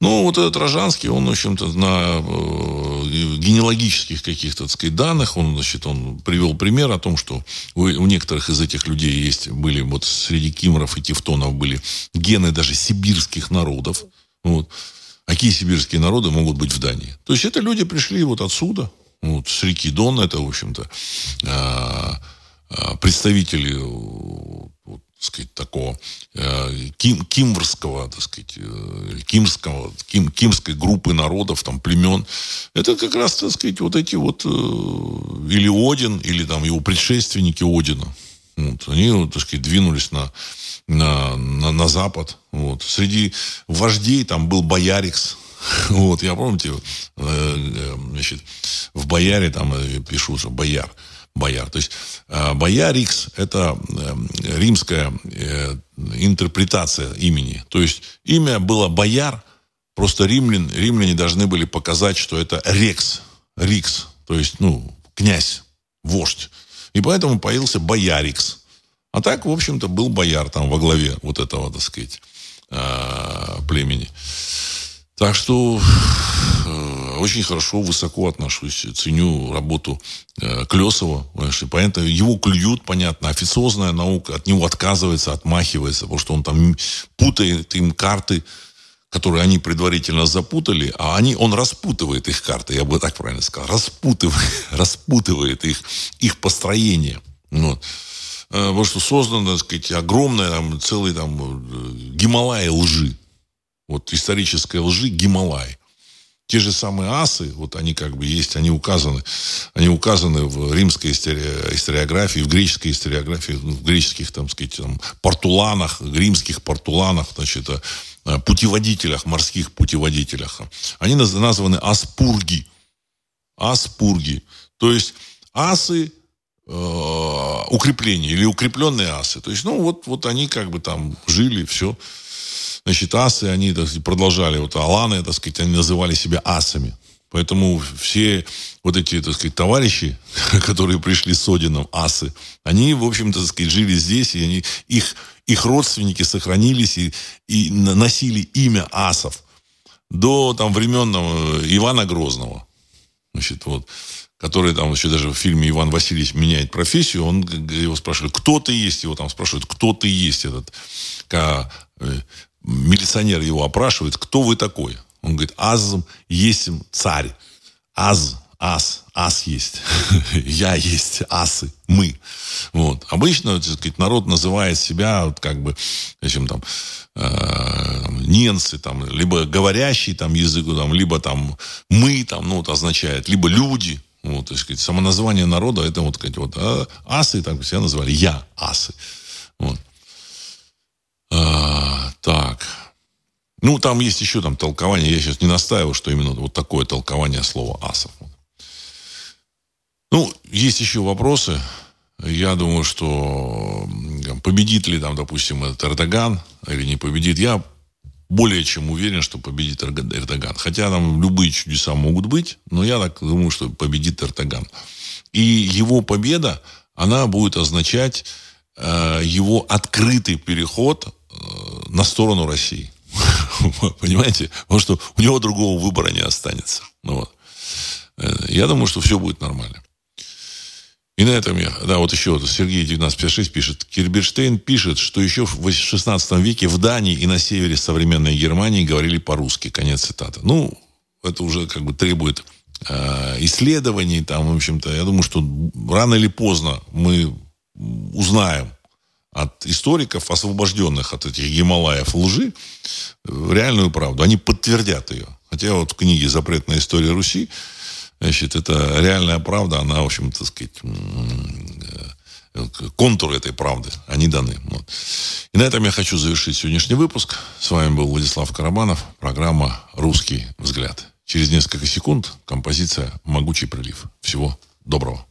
Ну, вот этот Рожанский, он, в общем-то, на э, генеалогических каких-то, так сказать, данных, он, значит, он привел пример о том, что у, некоторых из этих людей есть, были, вот среди кимров и тевтонов были гены даже сибирских народов. Вот. А какие сибирские народы могут быть в Дании? То есть, это люди пришли вот отсюда, вот, с реки Дон, это, в общем-то, а, а, представители вот, сказать, такого э, ким, кимврского, так сказать, э, кимского, ким, кимской группы народов, там, племен. Это как раз, так сказать, вот эти вот, э, или Один, или там его предшественники Одина. Вот, они, так сказать, двинулись на, на, на, на запад. Вот. Среди вождей там был Боярикс, вот, я помните, э, э, значит, в Бояре там э, пишу, что Бояр бояр. То есть э, боярикс – это э, римская э, интерпретация имени. То есть имя было бояр, просто римлян, римляне должны были показать, что это рекс, рикс, то есть, ну, князь, вождь. И поэтому появился боярикс. А так, в общем-то, был бояр там во главе вот этого, так сказать, племени. Так что э, очень хорошо, высоко отношусь, ценю работу э, Клесова. Понятно, его клюют, понятно, официозная наука от него отказывается, отмахивается, потому что он там путает им карты, которые они предварительно запутали, а они, он распутывает их карты, я бы так правильно сказал, распутывает, распутывает их, их построение. Вот. Э, потому что создано, так сказать, огромное, там, целый там, э, Гималай лжи вот исторической лжи Гималай. Те же самые асы, вот они как бы есть, они указаны, они указаны в римской истори- историографии, в греческой историографии, в греческих, там, сказать, там, портуланах, римских портуланах, значит, путеводителях, морских путеводителях. Они названы аспурги. Аспурги. То есть асы э, укрепления или укрепленные асы. То есть, ну, вот, вот они как бы там жили, все. Значит, асы, они так сказать, продолжали, вот аланы, так сказать, они называли себя асами. Поэтому все вот эти, так сказать, товарищи, которые пришли с Одином, асы, они, в общем-то, так сказать, жили здесь, и они, их, их родственники сохранились и, и носили имя асов до там, времен там, Ивана Грозного. Значит, вот который там еще даже в фильме Иван Васильевич меняет профессию, он его спрашивает, кто ты есть, его там спрашивают, кто ты есть этот э, милиционер его опрашивает, кто вы такой? Он говорит, аз есть царь. Аз, ас, ас есть. Я есть, асы, мы. Вот. Обычно, так сказать, народ называет себя вот, как бы, зачем там, э, ненцы, там, либо говорящий там языку, там, либо там мы, там, ну, вот означает, либо люди. Вот, то есть, самоназвание народа, это вот, сказать, вот, а, асы, так себя называли, я, асы. Вот. А, так. Ну, там есть еще там толкование. Я сейчас не настаиваю, что именно вот такое толкование слова асов. Ну, есть еще вопросы. Я думаю, что победит ли там, допустим, этот Эрдоган или не победит. Я более чем уверен, что победит Эрдоган. Хотя там любые чудеса могут быть, но я так думаю, что победит Эрдоган. И его победа, она будет означать э, его открытый переход на сторону России. Понимаете? Потому что у него другого выбора не останется. Ну, вот. Э, я думаю, что все будет нормально. И на этом я, да, вот еще вот Сергей 1956 пишет. Кирберштейн пишет, что еще в 16 веке в Дании и на севере современной Германии говорили по-русски. Конец цитаты. Ну, это уже как бы требует э, исследований. Там, в общем-то, я думаю, что рано или поздно мы узнаем, от историков, освобожденных от этих Гималаев лжи, реальную правду. Они подтвердят ее. Хотя вот в книге «Запретная история Руси» значит, это реальная правда, она, в общем, так сказать, контуры этой правды, они даны. Вот. И на этом я хочу завершить сегодняшний выпуск. С вами был Владислав Карабанов, программа «Русский взгляд». Через несколько секунд композиция «Могучий прилив». Всего доброго.